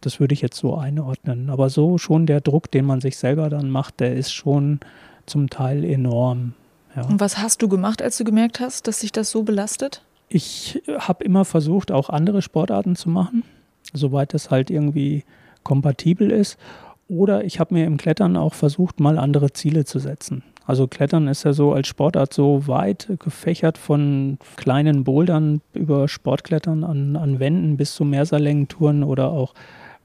[SPEAKER 1] das würde ich jetzt so einordnen. Aber so schon der Druck, den man sich selber dann macht, der ist schon zum Teil enorm.
[SPEAKER 2] Ja. Und was hast du gemacht, als du gemerkt hast, dass sich das so belastet?
[SPEAKER 1] Ich habe immer versucht, auch andere Sportarten zu machen, soweit das halt irgendwie kompatibel ist. Oder ich habe mir im Klettern auch versucht, mal andere Ziele zu setzen. Also Klettern ist ja so als Sportart so weit gefächert von kleinen Bouldern über Sportklettern an, an Wänden bis zu Mehrseillängen-Touren oder auch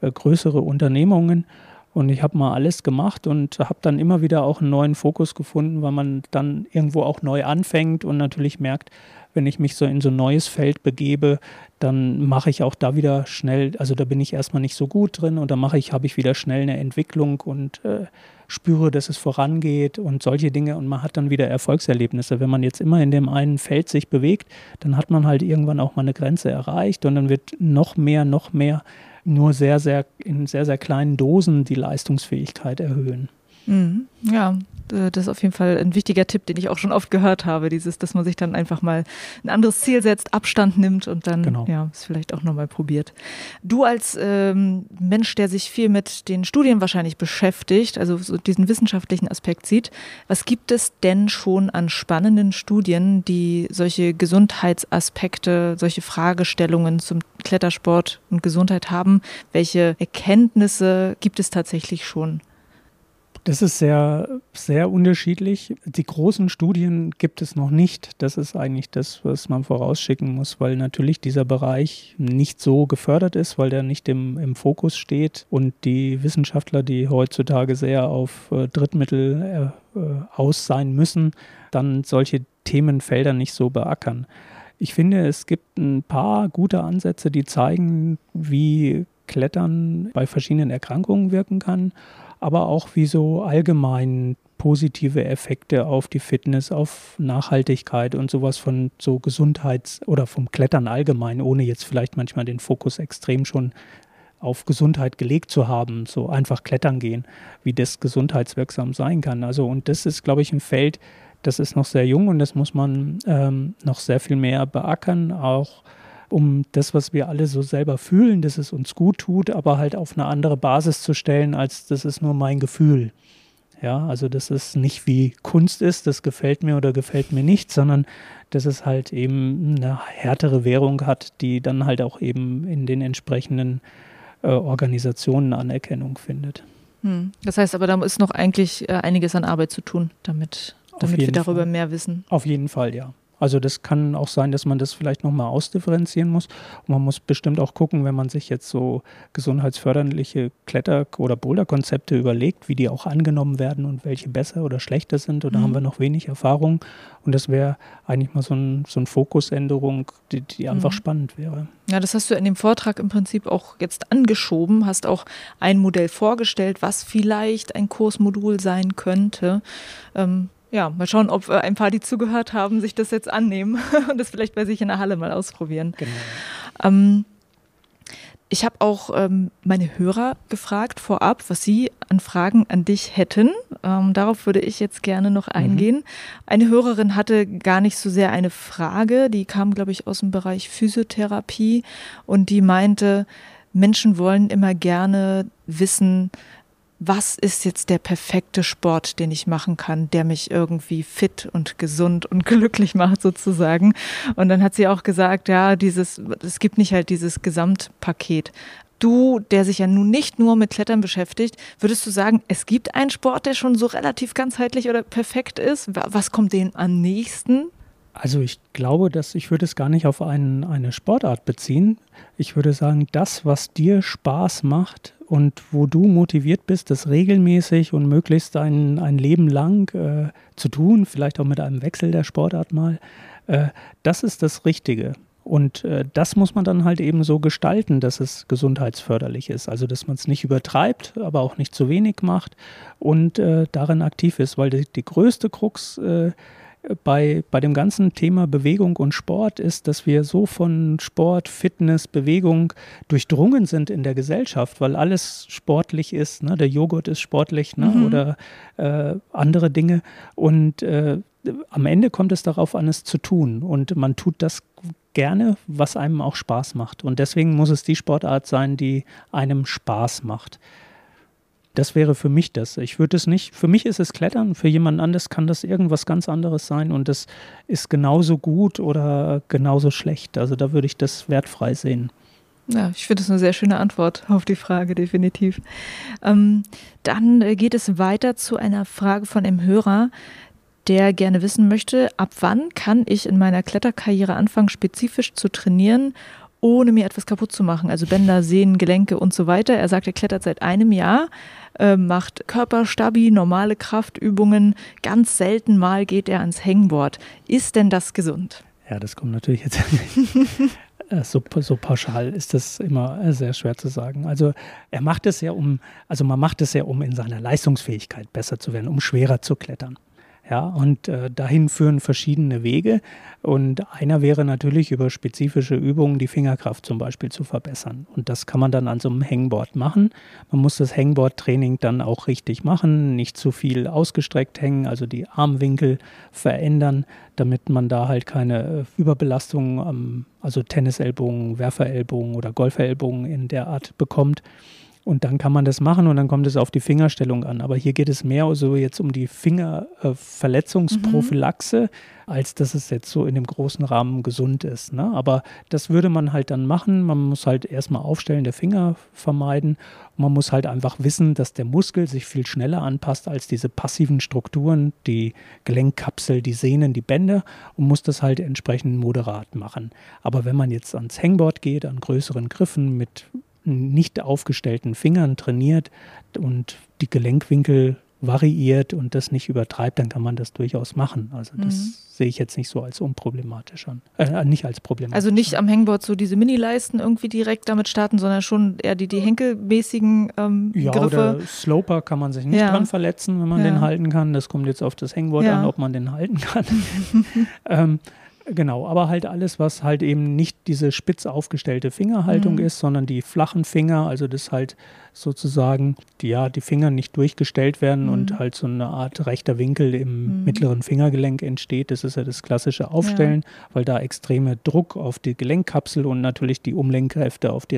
[SPEAKER 1] äh, größere Unternehmungen. Und ich habe mal alles gemacht und habe dann immer wieder auch einen neuen Fokus gefunden, weil man dann irgendwo auch neu anfängt und natürlich merkt, wenn ich mich so in so ein neues Feld begebe, dann mache ich auch da wieder schnell, also da bin ich erstmal nicht so gut drin und da mache ich, habe ich wieder schnell eine Entwicklung und äh, spüre, dass es vorangeht und solche Dinge und man hat dann wieder Erfolgserlebnisse. Wenn man jetzt immer in dem einen Feld sich bewegt, dann hat man halt irgendwann auch mal eine Grenze erreicht und dann wird noch mehr, noch mehr nur sehr, sehr in sehr, sehr kleinen Dosen die Leistungsfähigkeit erhöhen.
[SPEAKER 2] Mhm. Ja, das ist auf jeden Fall ein wichtiger Tipp, den ich auch schon oft gehört habe. Dieses, dass man sich dann einfach mal ein anderes Ziel setzt, Abstand nimmt und dann genau. ja, es vielleicht auch nochmal probiert. Du als ähm, Mensch, der sich viel mit den Studien wahrscheinlich beschäftigt, also so diesen wissenschaftlichen Aspekt sieht, was gibt es denn schon an spannenden Studien, die solche Gesundheitsaspekte, solche Fragestellungen zum Klettersport und Gesundheit haben? Welche Erkenntnisse gibt es tatsächlich schon?
[SPEAKER 1] Das ist sehr, sehr unterschiedlich. Die großen Studien gibt es noch nicht. Das ist eigentlich das, was man vorausschicken muss, weil natürlich dieser Bereich nicht so gefördert ist, weil der nicht im, im Fokus steht und die Wissenschaftler, die heutzutage sehr auf äh, Drittmittel äh, äh aus sein müssen, dann solche Themenfelder nicht so beackern. Ich finde, es gibt ein paar gute Ansätze, die zeigen, wie Klettern bei verschiedenen Erkrankungen wirken kann aber auch wie so allgemein positive Effekte auf die Fitness, auf Nachhaltigkeit und sowas von so Gesundheits- oder vom Klettern allgemein, ohne jetzt vielleicht manchmal den Fokus extrem schon auf Gesundheit gelegt zu haben, so einfach klettern gehen, wie das gesundheitswirksam sein kann. Also und das ist, glaube ich, ein Feld, das ist noch sehr jung und das muss man ähm, noch sehr viel mehr beackern, auch um das, was wir alle so selber fühlen, dass es uns gut tut, aber halt auf eine andere Basis zu stellen, als das ist nur mein Gefühl. Ja, also dass es nicht wie Kunst ist, das gefällt mir oder gefällt mir nicht, sondern dass es halt eben eine härtere Währung hat, die dann halt auch eben in den entsprechenden äh, Organisationen Anerkennung findet.
[SPEAKER 2] Hm. Das heißt aber, da ist noch eigentlich äh, einiges an Arbeit zu tun, damit, damit wir darüber
[SPEAKER 1] Fall.
[SPEAKER 2] mehr wissen.
[SPEAKER 1] Auf jeden Fall, ja. Also das kann auch sein, dass man das vielleicht nochmal ausdifferenzieren muss. Und man muss bestimmt auch gucken, wenn man sich jetzt so gesundheitsförderliche Kletter- oder Boulderkonzepte überlegt, wie die auch angenommen werden und welche besser oder schlechter sind. Und da mhm. haben wir noch wenig Erfahrung. Und das wäre eigentlich mal so, ein, so eine Fokusänderung, die, die einfach mhm. spannend wäre.
[SPEAKER 2] Ja, das hast du in dem Vortrag im Prinzip auch jetzt angeschoben, hast auch ein Modell vorgestellt, was vielleicht ein Kursmodul sein könnte. Ähm, ja, mal schauen, ob äh, ein paar, die zugehört haben, sich das jetzt annehmen und das vielleicht bei sich in der Halle mal ausprobieren. Genau. Ähm, ich habe auch ähm, meine Hörer gefragt vorab, was sie an Fragen an dich hätten. Ähm, darauf würde ich jetzt gerne noch mhm. eingehen. Mhm. Eine Hörerin hatte gar nicht so sehr eine Frage, die kam, glaube ich, aus dem Bereich Physiotherapie und die meinte, Menschen wollen immer gerne wissen, was ist jetzt der perfekte Sport, den ich machen kann, der mich irgendwie fit und gesund und glücklich macht sozusagen. Und dann hat sie auch gesagt, ja, dieses, es gibt nicht halt dieses Gesamtpaket. Du, der sich ja nun nicht nur mit Klettern beschäftigt, würdest du sagen, es gibt einen Sport, der schon so relativ ganzheitlich oder perfekt ist? Was kommt dem am nächsten?
[SPEAKER 1] Also ich glaube, dass ich würde es gar nicht auf einen, eine Sportart beziehen. Ich würde sagen, das, was dir Spaß macht und wo du motiviert bist, das regelmäßig und möglichst ein, ein Leben lang äh, zu tun, vielleicht auch mit einem Wechsel der Sportart mal, äh, das ist das Richtige. Und äh, das muss man dann halt eben so gestalten, dass es gesundheitsförderlich ist. Also dass man es nicht übertreibt, aber auch nicht zu wenig macht und äh, darin aktiv ist, weil die, die größte Krux äh, bei, bei dem ganzen Thema Bewegung und Sport ist, dass wir so von Sport, Fitness, Bewegung durchdrungen sind in der Gesellschaft, weil alles sportlich ist. Ne? Der Joghurt ist sportlich ne? Mhm. oder äh, andere Dinge. Und äh, am Ende kommt es darauf an, es zu tun. Und man tut das gerne, was einem auch Spaß macht. Und deswegen muss es die Sportart sein, die einem Spaß macht. Das wäre für mich das. Ich würde es nicht, für mich ist es Klettern, für jemand anderes kann das irgendwas ganz anderes sein und das ist genauso gut oder genauso schlecht. Also da würde ich das wertfrei sehen.
[SPEAKER 2] Ja, ich finde das eine sehr schöne Antwort auf die Frage, definitiv. Ähm, dann äh, geht es weiter zu einer Frage von einem Hörer, der gerne wissen möchte, ab wann kann ich in meiner Kletterkarriere anfangen, spezifisch zu trainieren ohne mir etwas kaputt zu machen. Also Bänder, Sehnen, Gelenke und so weiter. Er sagt, er klettert seit einem Jahr, äh, macht Körperstabi, normale Kraftübungen. Ganz selten mal geht er ans Hangboard. Ist denn das gesund?
[SPEAKER 1] Ja, das kommt natürlich jetzt äh, so, so pauschal ist das immer äh, sehr schwer zu sagen. Also er macht es ja um, also man macht es ja um in seiner Leistungsfähigkeit besser zu werden, um schwerer zu klettern. Ja, und äh, dahin führen verschiedene Wege. Und einer wäre natürlich über spezifische Übungen die Fingerkraft zum Beispiel zu verbessern. Und das kann man dann an so einem Hangboard machen. Man muss das Hangboard-Training dann auch richtig machen, nicht zu viel ausgestreckt hängen, also die Armwinkel verändern, damit man da halt keine äh, Überbelastung, also Tennisellbogen, Werferellbogen oder Golferellbogen in der Art bekommt. Und dann kann man das machen und dann kommt es auf die Fingerstellung an. Aber hier geht es mehr so jetzt um die Fingerverletzungsprophylaxe, mhm. als dass es jetzt so in dem großen Rahmen gesund ist. Ne? Aber das würde man halt dann machen. Man muss halt erstmal Aufstellen der Finger vermeiden. Und man muss halt einfach wissen, dass der Muskel sich viel schneller anpasst als diese passiven Strukturen, die Gelenkkapsel, die Sehnen, die Bänder und muss das halt entsprechend moderat machen. Aber wenn man jetzt ans Hangboard geht, an größeren Griffen mit nicht aufgestellten Fingern trainiert und die Gelenkwinkel variiert und das nicht übertreibt, dann kann man das durchaus machen. Also das mhm. sehe ich jetzt nicht so als unproblematisch an. Äh, nicht als problematisch.
[SPEAKER 2] Also nicht am Hangboard so diese Mini-Leisten irgendwie direkt damit starten, sondern schon eher die, die henkelmäßigen ähm,
[SPEAKER 1] ja,
[SPEAKER 2] Griffe.
[SPEAKER 1] oder Sloper kann man sich nicht ja. dran verletzen, wenn man ja. den halten kann. Das kommt jetzt auf das Hangboard ja. an, ob man den halten kann. ähm, Genau, aber halt alles, was halt eben nicht diese spitz aufgestellte Fingerhaltung mhm. ist, sondern die flachen Finger, also das halt sozusagen, die, ja, die Finger nicht durchgestellt werden mhm. und halt so eine Art rechter Winkel im mhm. mittleren Fingergelenk entsteht. Das ist ja das klassische Aufstellen, ja. weil da extreme Druck auf die Gelenkkapsel und natürlich die Umlenkkräfte auf die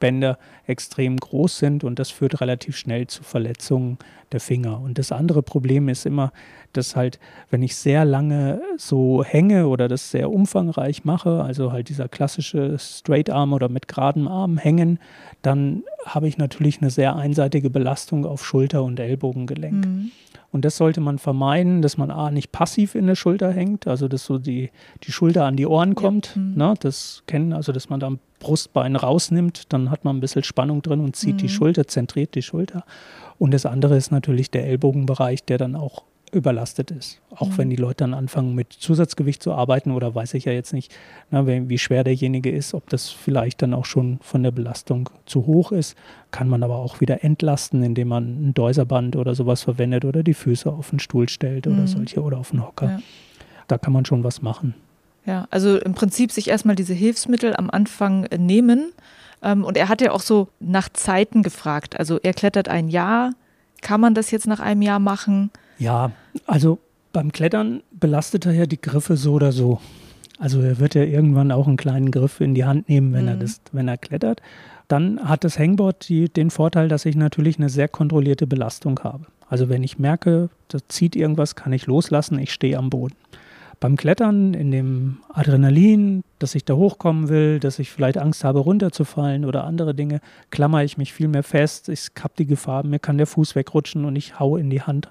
[SPEAKER 1] Ringbänder extrem groß sind und das führt relativ schnell zu Verletzungen der Finger. Und das andere Problem ist immer, dass halt, wenn ich sehr lange so hänge oder das sehr umfangreich mache, also halt dieser klassische Straight Arm oder mit geradem Arm hängen, dann habe ich natürlich eine sehr einseitige Belastung auf Schulter und Ellbogengelenk. Mhm. Und das sollte man vermeiden, dass man A nicht passiv in der Schulter hängt, also dass so die, die Schulter an die Ohren kommt. Ja. Mhm. Ne, das kennen, also dass man da Brustbein rausnimmt, dann hat man ein bisschen Spannung drin und zieht mhm. die Schulter, zentriert die Schulter. Und das andere ist natürlich der Ellbogenbereich, der dann auch überlastet ist. Auch mhm. wenn die Leute dann anfangen mit Zusatzgewicht zu arbeiten oder weiß ich ja jetzt nicht, na, wie schwer derjenige ist, ob das vielleicht dann auch schon von der Belastung zu hoch ist, kann man aber auch wieder entlasten, indem man ein Deuserband oder sowas verwendet oder die Füße auf den Stuhl stellt oder mhm. solche oder auf den Hocker. Ja. Da kann man schon was machen.
[SPEAKER 2] Ja, also im Prinzip sich erstmal diese Hilfsmittel am Anfang nehmen. Ähm, und er hat ja auch so nach Zeiten gefragt. Also er klettert ein Jahr. Kann man das jetzt nach einem Jahr machen?
[SPEAKER 1] Ja, also beim Klettern belastet er ja die Griffe so oder so. Also er wird ja irgendwann auch einen kleinen Griff in die Hand nehmen, wenn, mhm. er, das, wenn er klettert. Dann hat das Hangboard die, den Vorteil, dass ich natürlich eine sehr kontrollierte Belastung habe. Also wenn ich merke, da zieht irgendwas, kann ich loslassen, ich stehe am Boden. Beim Klettern, in dem Adrenalin, dass ich da hochkommen will, dass ich vielleicht Angst habe, runterzufallen oder andere Dinge, klammer ich mich viel mehr fest. Ich habe die Gefahr, mir kann der Fuß wegrutschen und ich haue in die Hand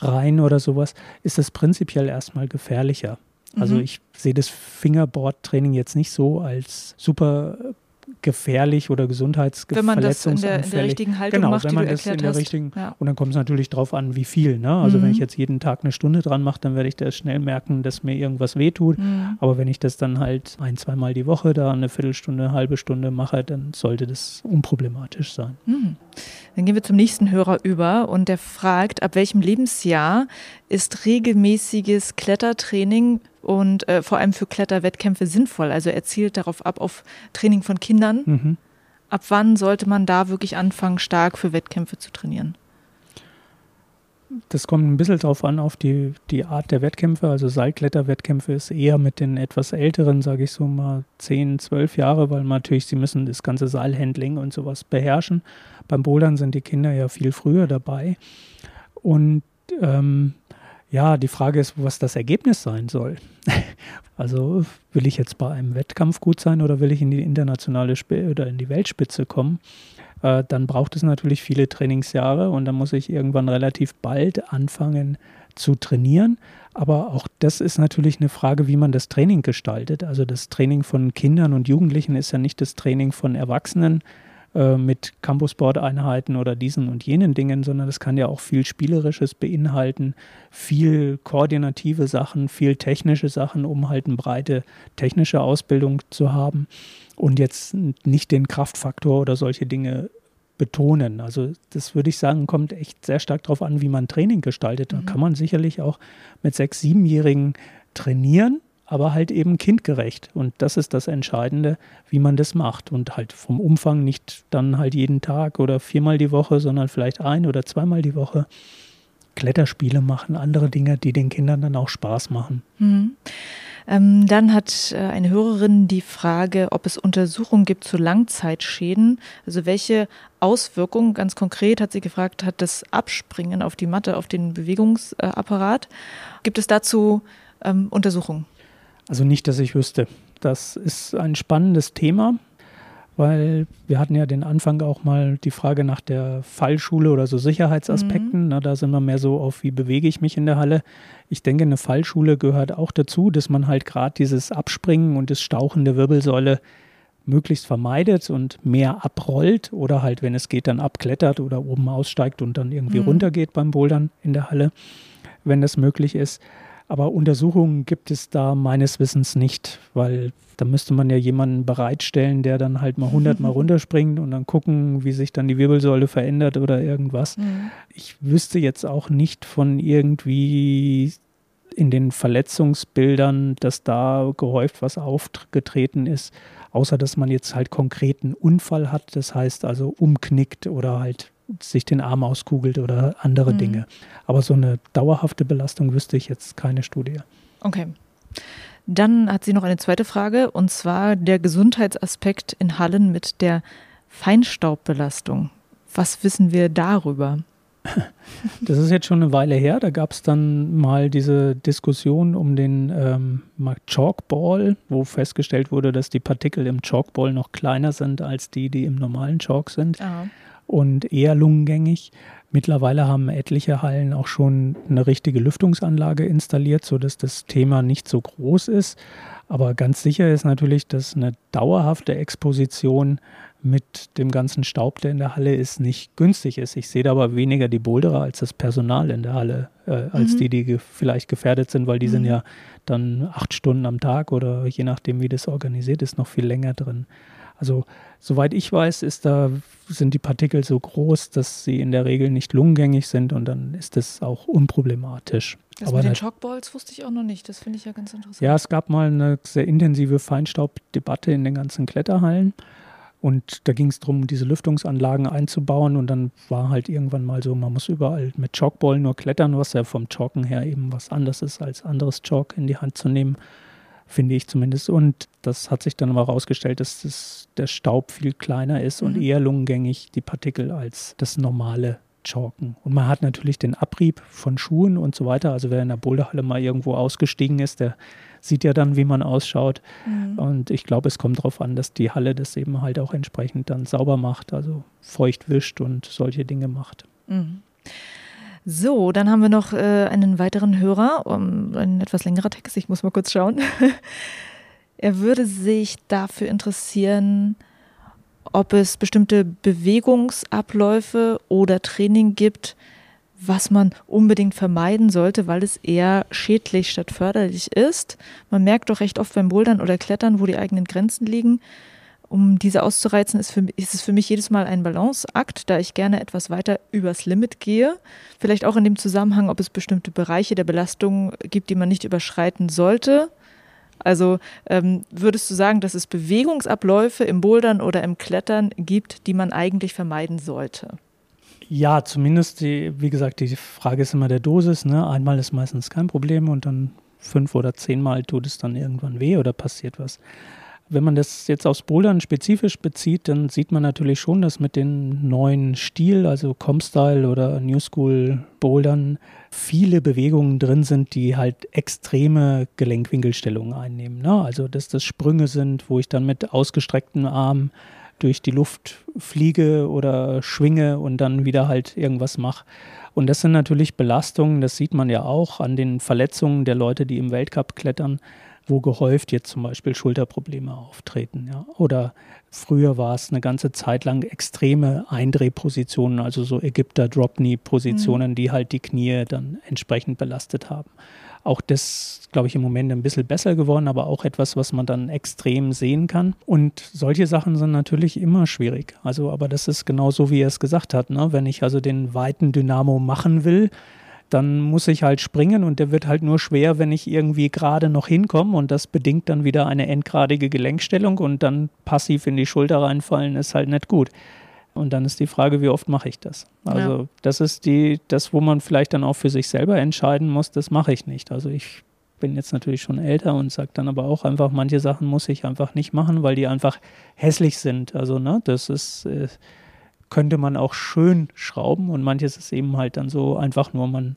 [SPEAKER 1] rein oder sowas, ist das prinzipiell erstmal gefährlicher. Also mhm. ich sehe das Fingerboard-Training jetzt nicht so als super gefährlich oder gesundheitsgefährlich. Wenn man das
[SPEAKER 2] in der, in der richtigen Haltung
[SPEAKER 1] genau,
[SPEAKER 2] macht,
[SPEAKER 1] wenn man das in der richtigen ja. und dann kommt es natürlich darauf an, wie viel. Ne? Also mhm. wenn ich jetzt jeden Tag eine Stunde dran mache, dann werde ich das schnell merken, dass mir irgendwas wehtut. Mhm. Aber wenn ich das dann halt ein, zweimal die Woche da eine Viertelstunde, eine halbe Stunde mache, dann sollte das unproblematisch sein. Mhm.
[SPEAKER 2] Dann gehen wir zum nächsten Hörer über und der fragt, ab welchem Lebensjahr ist regelmäßiges Klettertraining und äh, vor allem für Kletterwettkämpfe sinnvoll? Also er zielt darauf ab, auf Training von Kindern. Mhm. Ab wann sollte man da wirklich anfangen, stark für Wettkämpfe zu trainieren?
[SPEAKER 1] Das kommt ein bisschen drauf an, auf die, die Art der Wettkämpfe. Also Seilkletterwettkämpfe ist eher mit den etwas älteren, sage ich so mal, 10, 12 Jahre, weil natürlich, sie müssen das ganze Seilhandling und sowas beherrschen. Beim Bouldern sind die Kinder ja viel früher dabei. Und ähm, ja, die Frage ist, was das Ergebnis sein soll. also will ich jetzt bei einem Wettkampf gut sein oder will ich in die internationale Sp oder in die Weltspitze kommen? Äh, dann braucht es natürlich viele Trainingsjahre und dann muss ich irgendwann relativ bald anfangen zu trainieren. Aber auch das ist natürlich eine Frage, wie man das Training gestaltet. Also das Training von Kindern und Jugendlichen ist ja nicht das Training von Erwachsenen äh, mit Campusboard-Einheiten oder diesen und jenen Dingen, sondern es kann ja auch viel Spielerisches beinhalten, viel koordinative Sachen, viel technische Sachen, um halt eine breite technische Ausbildung zu haben und jetzt nicht den Kraftfaktor oder solche Dinge betonen. Also das würde ich sagen, kommt echt sehr stark darauf an, wie man Training gestaltet. Da mhm. kann man sicherlich auch mit sechs, siebenjährigen trainieren aber halt eben kindgerecht. Und das ist das Entscheidende, wie man das macht. Und halt vom Umfang nicht dann halt jeden Tag oder viermal die Woche, sondern vielleicht ein oder zweimal die Woche. Kletterspiele machen, andere Dinge, die den Kindern dann auch Spaß machen. Mhm.
[SPEAKER 2] Ähm, dann hat äh, eine Hörerin die Frage, ob es Untersuchungen gibt zu Langzeitschäden. Also welche Auswirkungen, ganz konkret hat sie gefragt, hat das Abspringen auf die Matte, auf den Bewegungsapparat. Gibt es dazu ähm, Untersuchungen?
[SPEAKER 1] Also nicht, dass ich wüsste. Das ist ein spannendes Thema, weil wir hatten ja den Anfang auch mal die Frage nach der Fallschule oder so Sicherheitsaspekten. Mhm. Na, da sind wir mehr so auf, wie bewege ich mich in der Halle. Ich denke, eine Fallschule gehört auch dazu, dass man halt gerade dieses Abspringen und das Stauchen der Wirbelsäule möglichst vermeidet und mehr abrollt oder halt, wenn es geht, dann abklettert oder oben aussteigt und dann irgendwie mhm. runtergeht beim Bouldern in der Halle, wenn das möglich ist. Aber Untersuchungen gibt es da meines Wissens nicht, weil da müsste man ja jemanden bereitstellen, der dann halt mal 100 Mal runterspringt und dann gucken, wie sich dann die Wirbelsäule verändert oder irgendwas. Mhm. Ich wüsste jetzt auch nicht von irgendwie in den Verletzungsbildern, dass da gehäuft was aufgetreten ist, außer dass man jetzt halt konkreten Unfall hat, das heißt also umknickt oder halt sich den Arm auskugelt oder andere mhm. Dinge. Aber so eine dauerhafte Belastung wüsste ich jetzt keine Studie.
[SPEAKER 2] Okay. Dann hat sie noch eine zweite Frage und zwar der Gesundheitsaspekt in Hallen mit der Feinstaubbelastung. Was wissen wir darüber?
[SPEAKER 1] Das ist jetzt schon eine Weile her. Da gab es dann mal diese Diskussion um den ähm, Chalkball, wo festgestellt wurde, dass die Partikel im Chalkball noch kleiner sind als die, die im normalen Chalk sind. Aha und eher lungengängig. Mittlerweile haben etliche Hallen auch schon eine richtige Lüftungsanlage installiert, sodass das Thema nicht so groß ist. Aber ganz sicher ist natürlich, dass eine dauerhafte Exposition mit dem ganzen Staub, der in der Halle ist, nicht günstig ist. Ich sehe da aber weniger die Boulderer als das Personal in der Halle, äh, als mhm. die, die ge vielleicht gefährdet sind, weil die mhm. sind ja dann acht Stunden am Tag oder je nachdem, wie das organisiert ist, noch viel länger drin. Also soweit ich weiß, ist da, sind die Partikel so groß, dass sie in der Regel nicht lungengängig sind und dann ist das auch unproblematisch.
[SPEAKER 2] Das Aber mit den Chalkballs wusste ich auch noch nicht. Das finde ich ja ganz interessant.
[SPEAKER 1] Ja, es gab mal eine sehr intensive Feinstaubdebatte in den ganzen Kletterhallen. Und da ging es darum, diese Lüftungsanlagen einzubauen. Und dann war halt irgendwann mal so, man muss überall mit Chalkball nur klettern, was ja vom Chalken her eben was anderes ist, als anderes Chalk in die Hand zu nehmen finde ich zumindest. Und das hat sich dann aber herausgestellt, dass das, der Staub viel kleiner ist mhm. und eher lungengängig, die Partikel, als das normale Chalken. Und man hat natürlich den Abrieb von Schuhen und so weiter. Also wer in der Boulderhalle mal irgendwo ausgestiegen ist, der sieht ja dann, wie man ausschaut. Mhm. Und ich glaube, es kommt darauf an, dass die Halle das eben halt auch entsprechend dann sauber macht, also feucht wischt und solche Dinge macht. Mhm.
[SPEAKER 2] So, dann haben wir noch äh, einen weiteren Hörer, um, ein etwas längerer Text, ich muss mal kurz schauen. er würde sich dafür interessieren, ob es bestimmte Bewegungsabläufe oder Training gibt, was man unbedingt vermeiden sollte, weil es eher schädlich statt förderlich ist. Man merkt doch recht oft beim Bouldern oder Klettern, wo die eigenen Grenzen liegen. Um diese auszureizen, ist, für, ist es für mich jedes Mal ein Balanceakt, da ich gerne etwas weiter übers Limit gehe. Vielleicht auch in dem Zusammenhang, ob es bestimmte Bereiche der Belastung gibt, die man nicht überschreiten sollte. Also ähm, würdest du sagen, dass es Bewegungsabläufe im Bouldern oder im Klettern gibt, die man eigentlich vermeiden sollte?
[SPEAKER 1] Ja, zumindest, die, wie gesagt, die Frage ist immer der Dosis. Ne? Einmal ist meistens kein Problem und dann fünf oder zehnmal tut es dann irgendwann weh oder passiert was. Wenn man das jetzt aufs Bouldern spezifisch bezieht, dann sieht man natürlich schon, dass mit den neuen Stil, also Comstyle oder New School Bouldern, viele Bewegungen drin sind, die halt extreme Gelenkwinkelstellungen einnehmen. Ne? Also, dass das Sprünge sind, wo ich dann mit ausgestreckten Armen durch die Luft fliege oder schwinge und dann wieder halt irgendwas mache. Und das sind natürlich Belastungen, das sieht man ja auch an den Verletzungen der Leute, die im Weltcup klettern, wo gehäuft jetzt zum Beispiel Schulterprobleme auftreten. Ja. Oder früher war es eine ganze Zeit lang extreme Eindrehpositionen, also so Ägypter Drop-Knee-Positionen, mhm. die halt die Knie dann entsprechend belastet haben. Auch das, glaube ich, im Moment ein bisschen besser geworden, aber auch etwas, was man dann extrem sehen kann. Und solche Sachen sind natürlich immer schwierig. Also, aber das ist genau so, wie er es gesagt hat. Ne? Wenn ich also den weiten Dynamo machen will, dann muss ich halt springen und der wird halt nur schwer, wenn ich irgendwie gerade noch hinkomme und das bedingt dann wieder eine endgradige Gelenkstellung und dann passiv in die Schulter reinfallen ist halt nicht gut. Und dann ist die Frage, wie oft mache ich das? Also ja. das ist die, das, wo man vielleicht dann auch für sich selber entscheiden muss, das mache ich nicht. Also ich bin jetzt natürlich schon älter und sage dann aber auch einfach, manche Sachen muss ich einfach nicht machen, weil die einfach hässlich sind. Also ne, das ist, äh, könnte man auch schön schrauben und manches ist eben halt dann so einfach nur, man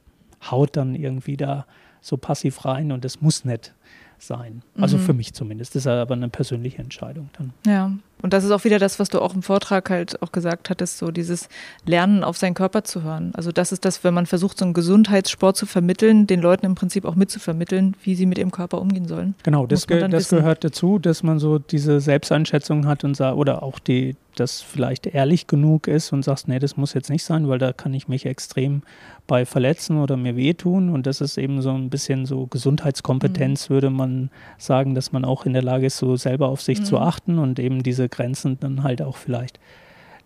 [SPEAKER 1] haut dann irgendwie da so passiv rein und das muss nicht sein. Also mhm. für mich zumindest. Das ist aber eine persönliche Entscheidung dann.
[SPEAKER 2] Ja. Und das ist auch wieder das, was du auch im Vortrag halt auch gesagt hattest, so dieses Lernen auf seinen Körper zu hören. Also das ist das, wenn man versucht, so einen Gesundheitssport zu vermitteln, den Leuten im Prinzip auch mitzuvermitteln, wie sie mit ihrem Körper umgehen sollen.
[SPEAKER 1] Genau, das, ge das gehört dazu, dass man so diese Selbsteinschätzung hat und oder auch die, das vielleicht ehrlich genug ist und sagst, nee, das muss jetzt nicht sein, weil da kann ich mich extrem bei verletzen oder mir wehtun. Und das ist eben so ein bisschen so Gesundheitskompetenz, mhm. würde man sagen, dass man auch in der Lage ist, so selber auf sich mhm. zu achten und eben diese Grenzen dann halt auch vielleicht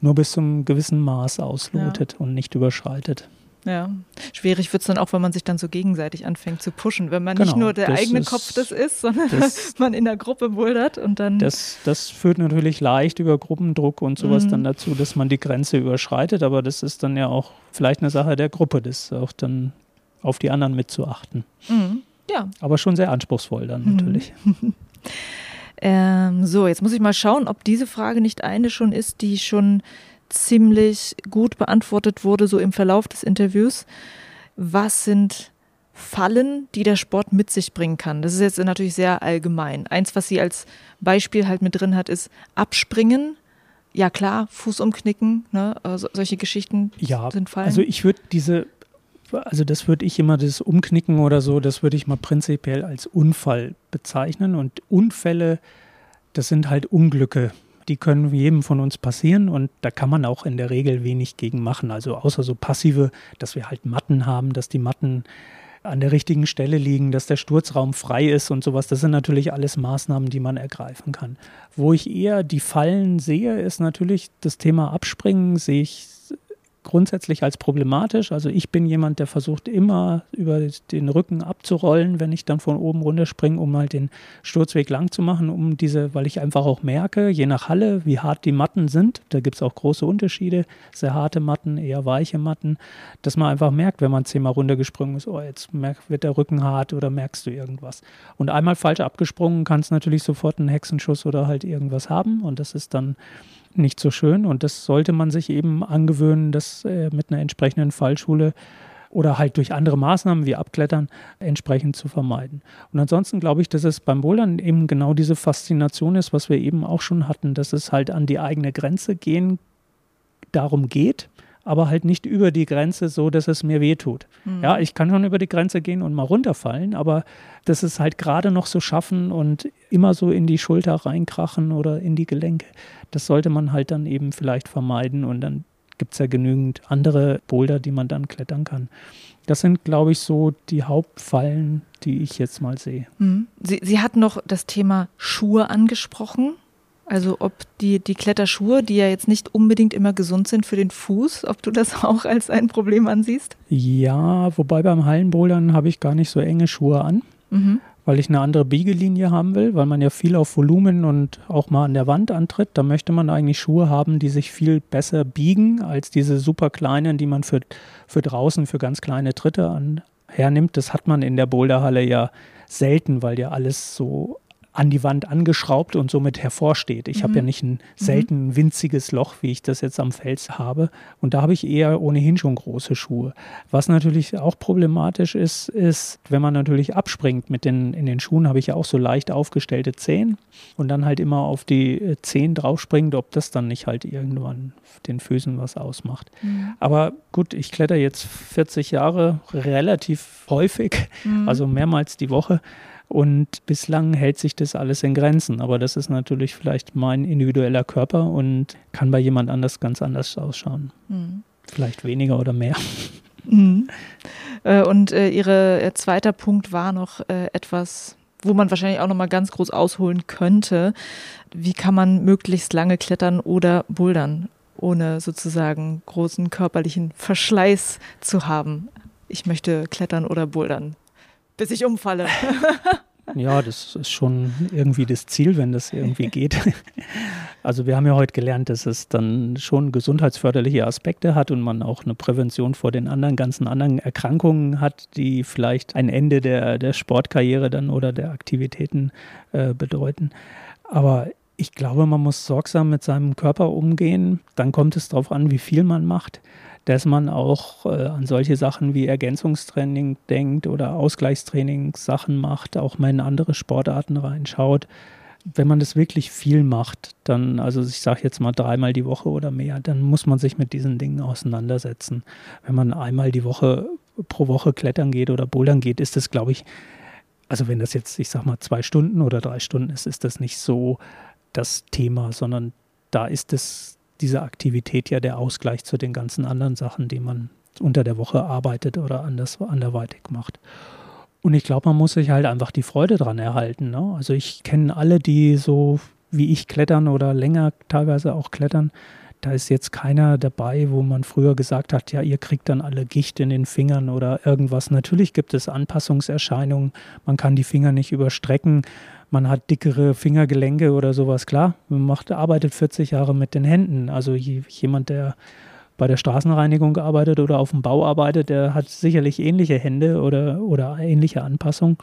[SPEAKER 1] nur bis zum gewissen Maß auslotet ja. und nicht überschreitet.
[SPEAKER 2] Ja, schwierig wird es dann auch, wenn man sich dann so gegenseitig anfängt zu pushen, wenn man genau, nicht nur der eigene ist, Kopf das ist, sondern das, man in der Gruppe bouldert und dann.
[SPEAKER 1] Das, das führt natürlich leicht über Gruppendruck und sowas mhm. dann dazu, dass man die Grenze überschreitet, aber das ist dann ja auch vielleicht eine Sache der Gruppe, das auch dann auf die anderen mitzuachten. Mhm. Ja. Aber schon sehr anspruchsvoll dann mhm.
[SPEAKER 2] Ähm, so, jetzt muss ich mal schauen, ob diese Frage nicht eine schon ist, die schon ziemlich gut beantwortet wurde, so im Verlauf des Interviews. Was sind Fallen, die der Sport mit sich bringen kann? Das ist jetzt natürlich sehr allgemein. Eins, was sie als Beispiel halt mit drin hat, ist Abspringen. Ja klar, Fuß umknicken, ne? also solche Geschichten
[SPEAKER 1] ja, sind Fallen. Also ich würde diese also das würde ich immer, das Umknicken oder so, das würde ich mal prinzipiell als Unfall bezeichnen. Und Unfälle, das sind halt Unglücke. Die können jedem von uns passieren und da kann man auch in der Regel wenig gegen machen. Also außer so passive, dass wir halt Matten haben, dass die Matten an der richtigen Stelle liegen, dass der Sturzraum frei ist und sowas. Das sind natürlich alles Maßnahmen, die man ergreifen kann. Wo ich eher die Fallen sehe, ist natürlich das Thema Abspringen, sehe ich grundsätzlich als problematisch. Also ich bin jemand, der versucht immer über den Rücken abzurollen, wenn ich dann von oben runter springe, um halt den Sturzweg lang zu machen, um diese, weil ich einfach auch merke, je nach Halle, wie hart die Matten sind, da gibt es auch große Unterschiede, sehr harte Matten, eher weiche Matten, dass man einfach merkt, wenn man zehnmal runtergesprungen ist, oh, jetzt wird der Rücken hart oder merkst du irgendwas. Und einmal falsch abgesprungen, kannst natürlich sofort einen Hexenschuss oder halt irgendwas haben und das ist dann nicht so schön. Und das sollte man sich eben angewöhnen, das äh, mit einer entsprechenden Fallschule oder halt durch andere Maßnahmen wie Abklettern entsprechend zu vermeiden. Und ansonsten glaube ich, dass es beim Bouldern eben genau diese Faszination ist, was wir eben auch schon hatten, dass es halt an die eigene Grenze gehen darum geht, aber halt nicht über die Grenze so, dass es mir wehtut. Mhm. Ja, ich kann schon über die Grenze gehen und mal runterfallen, aber das ist halt gerade noch so schaffen und immer so in die Schulter reinkrachen oder in die Gelenke. Das sollte man halt dann eben vielleicht vermeiden und dann gibt es ja genügend andere Boulder, die man dann klettern kann. Das sind, glaube ich, so die Hauptfallen, die ich jetzt mal sehe.
[SPEAKER 2] Mhm. Sie, Sie hatten noch das Thema Schuhe angesprochen. Also ob die, die Kletterschuhe, die ja jetzt nicht unbedingt immer gesund sind für den Fuß, ob du das auch als ein Problem ansiehst?
[SPEAKER 1] Ja, wobei beim Hallenbouldern habe ich gar nicht so enge Schuhe an. Mhm weil ich eine andere Biegelinie haben will, weil man ja viel auf Volumen und auch mal an der Wand antritt. Da möchte man eigentlich Schuhe haben, die sich viel besser biegen als diese super kleinen, die man für, für draußen für ganz kleine Tritte an, hernimmt. Das hat man in der Boulderhalle ja selten, weil ja alles so an die Wand angeschraubt und somit hervorsteht. Ich mhm. habe ja nicht ein mhm. selten winziges Loch, wie ich das jetzt am Fels habe. Und da habe ich eher ohnehin schon große Schuhe. Was natürlich auch problematisch ist, ist, wenn man natürlich abspringt mit den, in den Schuhen, habe ich ja auch so leicht aufgestellte Zehen und dann halt immer auf die äh, Zehen draufspringt, ob das dann nicht halt irgendwann den Füßen was ausmacht. Mhm. Aber gut, ich kletter jetzt 40 Jahre relativ häufig, mhm. also mehrmals die Woche. Und bislang hält sich das alles in Grenzen. Aber das ist natürlich vielleicht mein individueller Körper und kann bei jemand anders ganz anders ausschauen. Mhm. Vielleicht weniger oder mehr.
[SPEAKER 2] Mhm. Äh, und äh, ihre, ihr zweiter Punkt war noch äh, etwas, wo man wahrscheinlich auch noch mal ganz groß ausholen könnte. Wie kann man möglichst lange klettern oder bouldern, ohne sozusagen großen körperlichen Verschleiß zu haben? Ich möchte klettern oder bouldern bis ich umfalle.
[SPEAKER 1] Ja, das ist schon irgendwie das Ziel, wenn das irgendwie geht. Also wir haben ja heute gelernt, dass es dann schon gesundheitsförderliche Aspekte hat und man auch eine Prävention vor den anderen ganzen anderen Erkrankungen hat, die vielleicht ein Ende der, der Sportkarriere dann oder der Aktivitäten äh, bedeuten. Aber ich glaube, man muss sorgsam mit seinem Körper umgehen. Dann kommt es darauf an, wie viel man macht dass man auch äh, an solche Sachen wie Ergänzungstraining denkt oder Ausgleichstraining Sachen macht, auch mal in andere Sportarten reinschaut. Wenn man das wirklich viel macht, dann, also ich sage jetzt mal dreimal die Woche oder mehr, dann muss man sich mit diesen Dingen auseinandersetzen. Wenn man einmal die Woche pro Woche klettern geht oder bouldern geht, ist das, glaube ich, also wenn das jetzt, ich sag mal, zwei Stunden oder drei Stunden ist, ist das nicht so das Thema, sondern da ist es diese Aktivität ja der Ausgleich zu den ganzen anderen Sachen, die man unter der Woche arbeitet oder anders, anderweitig macht. Und ich glaube, man muss sich halt einfach die Freude dran erhalten. Ne? Also ich kenne alle, die so wie ich klettern oder länger teilweise auch klettern. Da ist jetzt keiner dabei, wo man früher gesagt hat, ja, ihr kriegt dann alle Gicht in den Fingern oder irgendwas. Natürlich gibt es Anpassungserscheinungen. Man kann die Finger nicht überstrecken man hat dickere Fingergelenke oder sowas, klar. Man macht, arbeitet 40 Jahre mit den Händen. Also jemand, der bei der Straßenreinigung arbeitet oder auf dem Bau arbeitet, der hat sicherlich ähnliche Hände oder, oder ähnliche Anpassungen.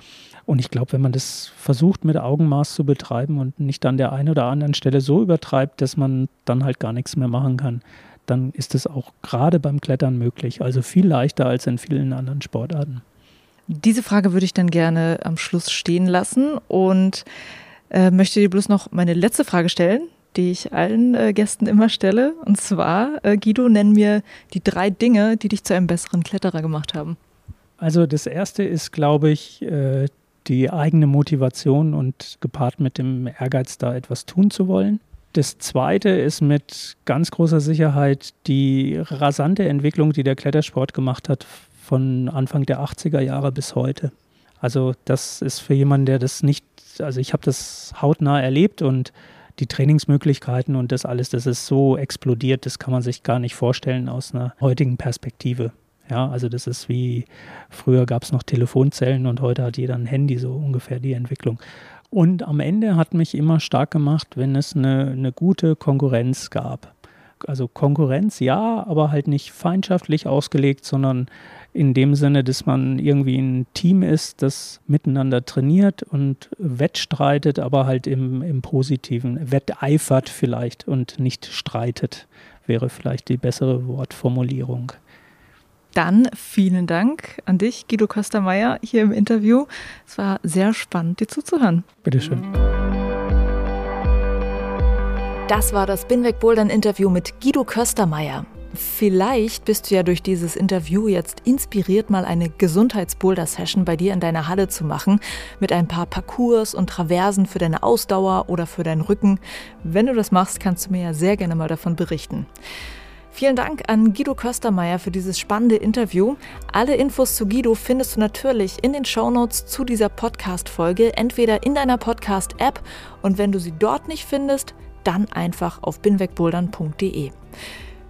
[SPEAKER 1] Und ich glaube, wenn man das versucht mit Augenmaß zu betreiben und nicht an der einen oder anderen Stelle so übertreibt, dass man dann halt gar nichts mehr machen kann, dann ist es auch gerade beim Klettern möglich. Also viel leichter als in vielen anderen Sportarten.
[SPEAKER 2] Diese Frage würde ich dann gerne am Schluss stehen lassen und äh, möchte dir bloß noch meine letzte Frage stellen, die ich allen äh, Gästen immer stelle. Und zwar, äh, Guido, nenn mir die drei Dinge, die dich zu einem besseren Kletterer gemacht haben.
[SPEAKER 1] Also das erste ist, glaube ich, äh, die eigene Motivation und gepaart mit dem Ehrgeiz, da etwas tun zu wollen. Das zweite ist mit ganz großer Sicherheit die rasante Entwicklung, die der Klettersport gemacht hat, von Anfang der 80er Jahre bis heute. Also das ist für jemanden, der das nicht, also ich habe das hautnah erlebt und die Trainingsmöglichkeiten und das alles, das ist so explodiert, das kann man sich gar nicht vorstellen aus einer heutigen Perspektive. Ja, also das ist wie früher gab es noch Telefonzellen und heute hat jeder ein Handy, so ungefähr die Entwicklung. Und am Ende hat mich immer stark gemacht, wenn es eine, eine gute Konkurrenz gab. Also Konkurrenz ja, aber halt nicht feindschaftlich ausgelegt, sondern in dem Sinne, dass man irgendwie ein Team ist, das miteinander trainiert und wettstreitet, aber halt im, im Positiven, wetteifert vielleicht und nicht streitet, wäre vielleicht die bessere Wortformulierung.
[SPEAKER 2] Dann vielen Dank an dich, Guido Köstermeier, hier im Interview. Es war sehr spannend, dir zuzuhören.
[SPEAKER 1] Bitteschön.
[SPEAKER 2] Das war das Binweg Bouldern Interview mit Guido Köstermeier. Vielleicht bist du ja durch dieses Interview jetzt inspiriert, mal eine Gesundheitsboulder-Session bei dir in deiner Halle zu machen, mit ein paar Parcours und Traversen für deine Ausdauer oder für deinen Rücken. Wenn du das machst, kannst du mir ja sehr gerne mal davon berichten. Vielen Dank an Guido Köstermeier für dieses spannende Interview. Alle Infos zu Guido findest du natürlich in den Shownotes zu dieser Podcast-Folge, entweder in deiner Podcast-App und wenn du sie dort nicht findest, dann einfach auf binwegbouldern.de.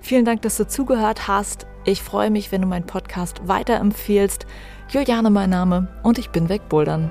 [SPEAKER 2] Vielen Dank, dass du zugehört hast. Ich freue mich, wenn du meinen Podcast weiterempfehlst. Juliane mein Name und ich bin wegbouldern.